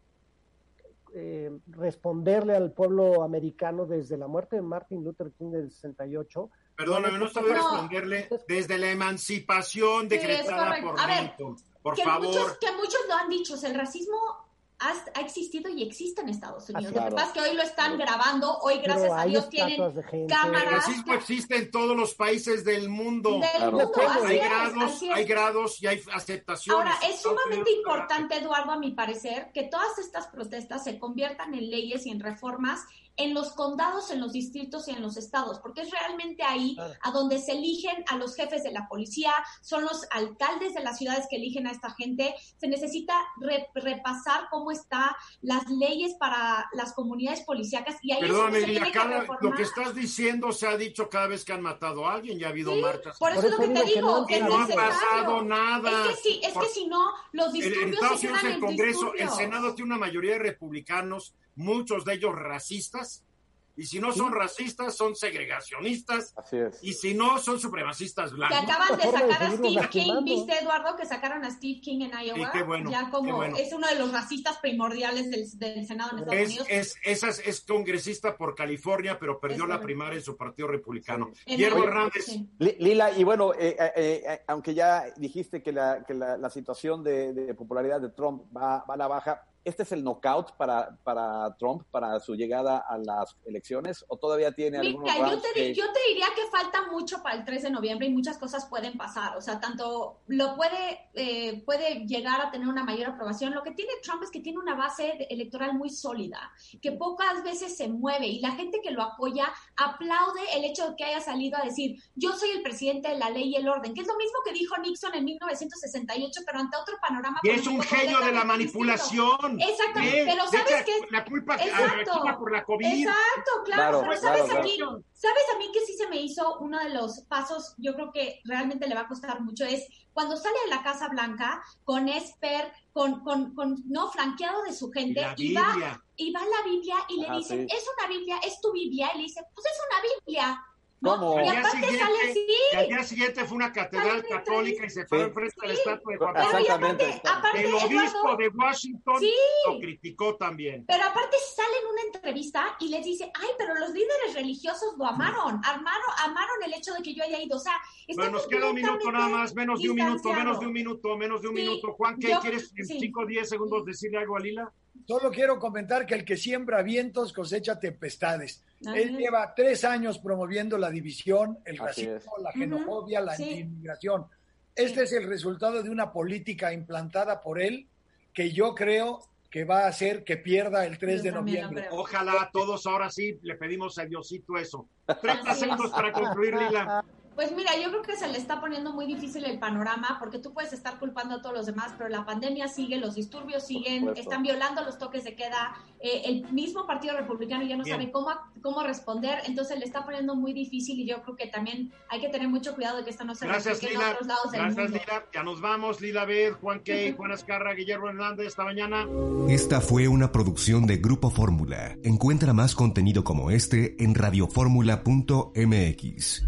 Speaker 5: eh, responderle al pueblo americano desde la muerte de Martin Luther King del 68.
Speaker 2: Perdóname, no sabe responderle desde la emancipación decretada por Lincoln. Por favor.
Speaker 3: que muchos lo han dicho, el racismo ha, existido y existe en Estados Unidos. Lo que pasa es que hoy lo están grabando, hoy gracias a Dios tienen cámaras.
Speaker 2: El racismo existe en todos los países del mundo. hay, grados, hay grados y hay aceptaciones.
Speaker 3: Ahora, es sumamente importante, Eduardo, a mi parecer, que todas estas protestas se conviertan en leyes y en reformas en los condados, en los distritos y en los estados, porque es realmente ahí a donde se eligen a los jefes de la policía, son los alcaldes de las ciudades que eligen a esta gente. Se necesita repasar cómo están las leyes para las comunidades policíacas y ahí
Speaker 2: Perdóname, lo que estás diciendo se ha dicho cada vez que han matado a alguien, ya ha habido marchas.
Speaker 3: Por eso es lo que te digo,
Speaker 2: que no, ha pasado nada.
Speaker 3: Es que, sí, es que si no, los disturbios
Speaker 2: el, el Congreso, el Senado tiene una mayoría de republicanos muchos de ellos racistas, y si no son racistas, son segregacionistas.
Speaker 6: Así es.
Speaker 2: Y si no, son supremacistas blancos.
Speaker 3: Que acaban de sacar a Steve King, ¿viste, Eduardo? Que sacaron a Steve King en Iowa.
Speaker 2: qué bueno,
Speaker 3: ya como es uno de los racistas primordiales del, Senado en Estados Unidos.
Speaker 2: Es, es congresista por California, pero perdió la primaria en su partido republicano. Hierro Hernández.
Speaker 6: Lila, y bueno, eh, eh, eh, aunque ya dijiste que la, que la, situación de, popularidad de Trump va, va a la baja, ¿Este es el knockout para, para Trump, para su llegada a las elecciones? ¿O todavía tiene algunos
Speaker 3: Mira, yo te, yo te diría que falta mucho para el 3 de noviembre y muchas cosas pueden pasar. O sea, tanto lo puede, eh, puede llegar a tener una mayor aprobación. Lo que tiene Trump es que tiene una base electoral muy sólida, que pocas veces se mueve y la gente que lo apoya aplaude el hecho de que haya salido a decir, yo soy el presidente de la ley y el orden, que es lo mismo que dijo Nixon en 1968, pero ante otro panorama.
Speaker 2: Y es un genio de la manipulación.
Speaker 3: Exacto, pero sabes que
Speaker 2: la culpa exacto, por la COVID.
Speaker 3: Exacto, claro, pero sabes a mí, sabes a mí que sí se me hizo uno de los pasos, yo creo que realmente le va a costar mucho es cuando sale de la Casa Blanca con Esper, con, con, con no flanqueado de su gente y, va y va a la Biblia y le dicen, "Es una Biblia, es tu Biblia." Y le dice, "Pues es una Biblia."
Speaker 2: ¿Cómo? Y aparte siguiente, sale así. al día siguiente fue una catedral católica y se fue enfrente sí. de la estatua de Juan
Speaker 6: Pablo. Exactamente.
Speaker 2: Aparte, el obispo de Washington lo criticó también.
Speaker 3: Pero aparte sale en una entrevista y les dice, ay, pero los líderes religiosos lo amaron, amaron, amaron el hecho de que yo haya ido. O sea,
Speaker 2: bueno, nos queda un minuto nada más, menos de un minuto, menos de un minuto, menos de un minuto. Juan, ¿qué quieres en 5 o 10 segundos decirle algo a Lila?
Speaker 8: Solo quiero comentar que el que siembra vientos cosecha tempestades. Él lleva tres años promoviendo la división, el racismo, la xenofobia, la inmigración. Este es el resultado de una política implantada por él que yo creo que va a hacer que pierda el 3 de noviembre.
Speaker 2: Ojalá todos ahora sí le pedimos a Diosito eso. 30 segundos para concluir, Lila.
Speaker 3: Pues mira, yo creo que se le está poniendo muy difícil el panorama porque tú puedes estar culpando a todos los demás, pero la pandemia sigue, los disturbios siguen, están violando los toques de queda, eh, el mismo Partido Republicano ya no sabe cómo, cómo responder, entonces le está poniendo muy difícil y yo creo que también hay que tener mucho cuidado de que esto no se
Speaker 2: Gracias, en otros lados del Gracias, Lila. Ya nos vamos, Lila Bed, Juan Key, Juan Azcarra, Guillermo Hernández, esta mañana.
Speaker 1: Esta fue una producción de Grupo Fórmula. Encuentra más contenido como este en radioformula.mx.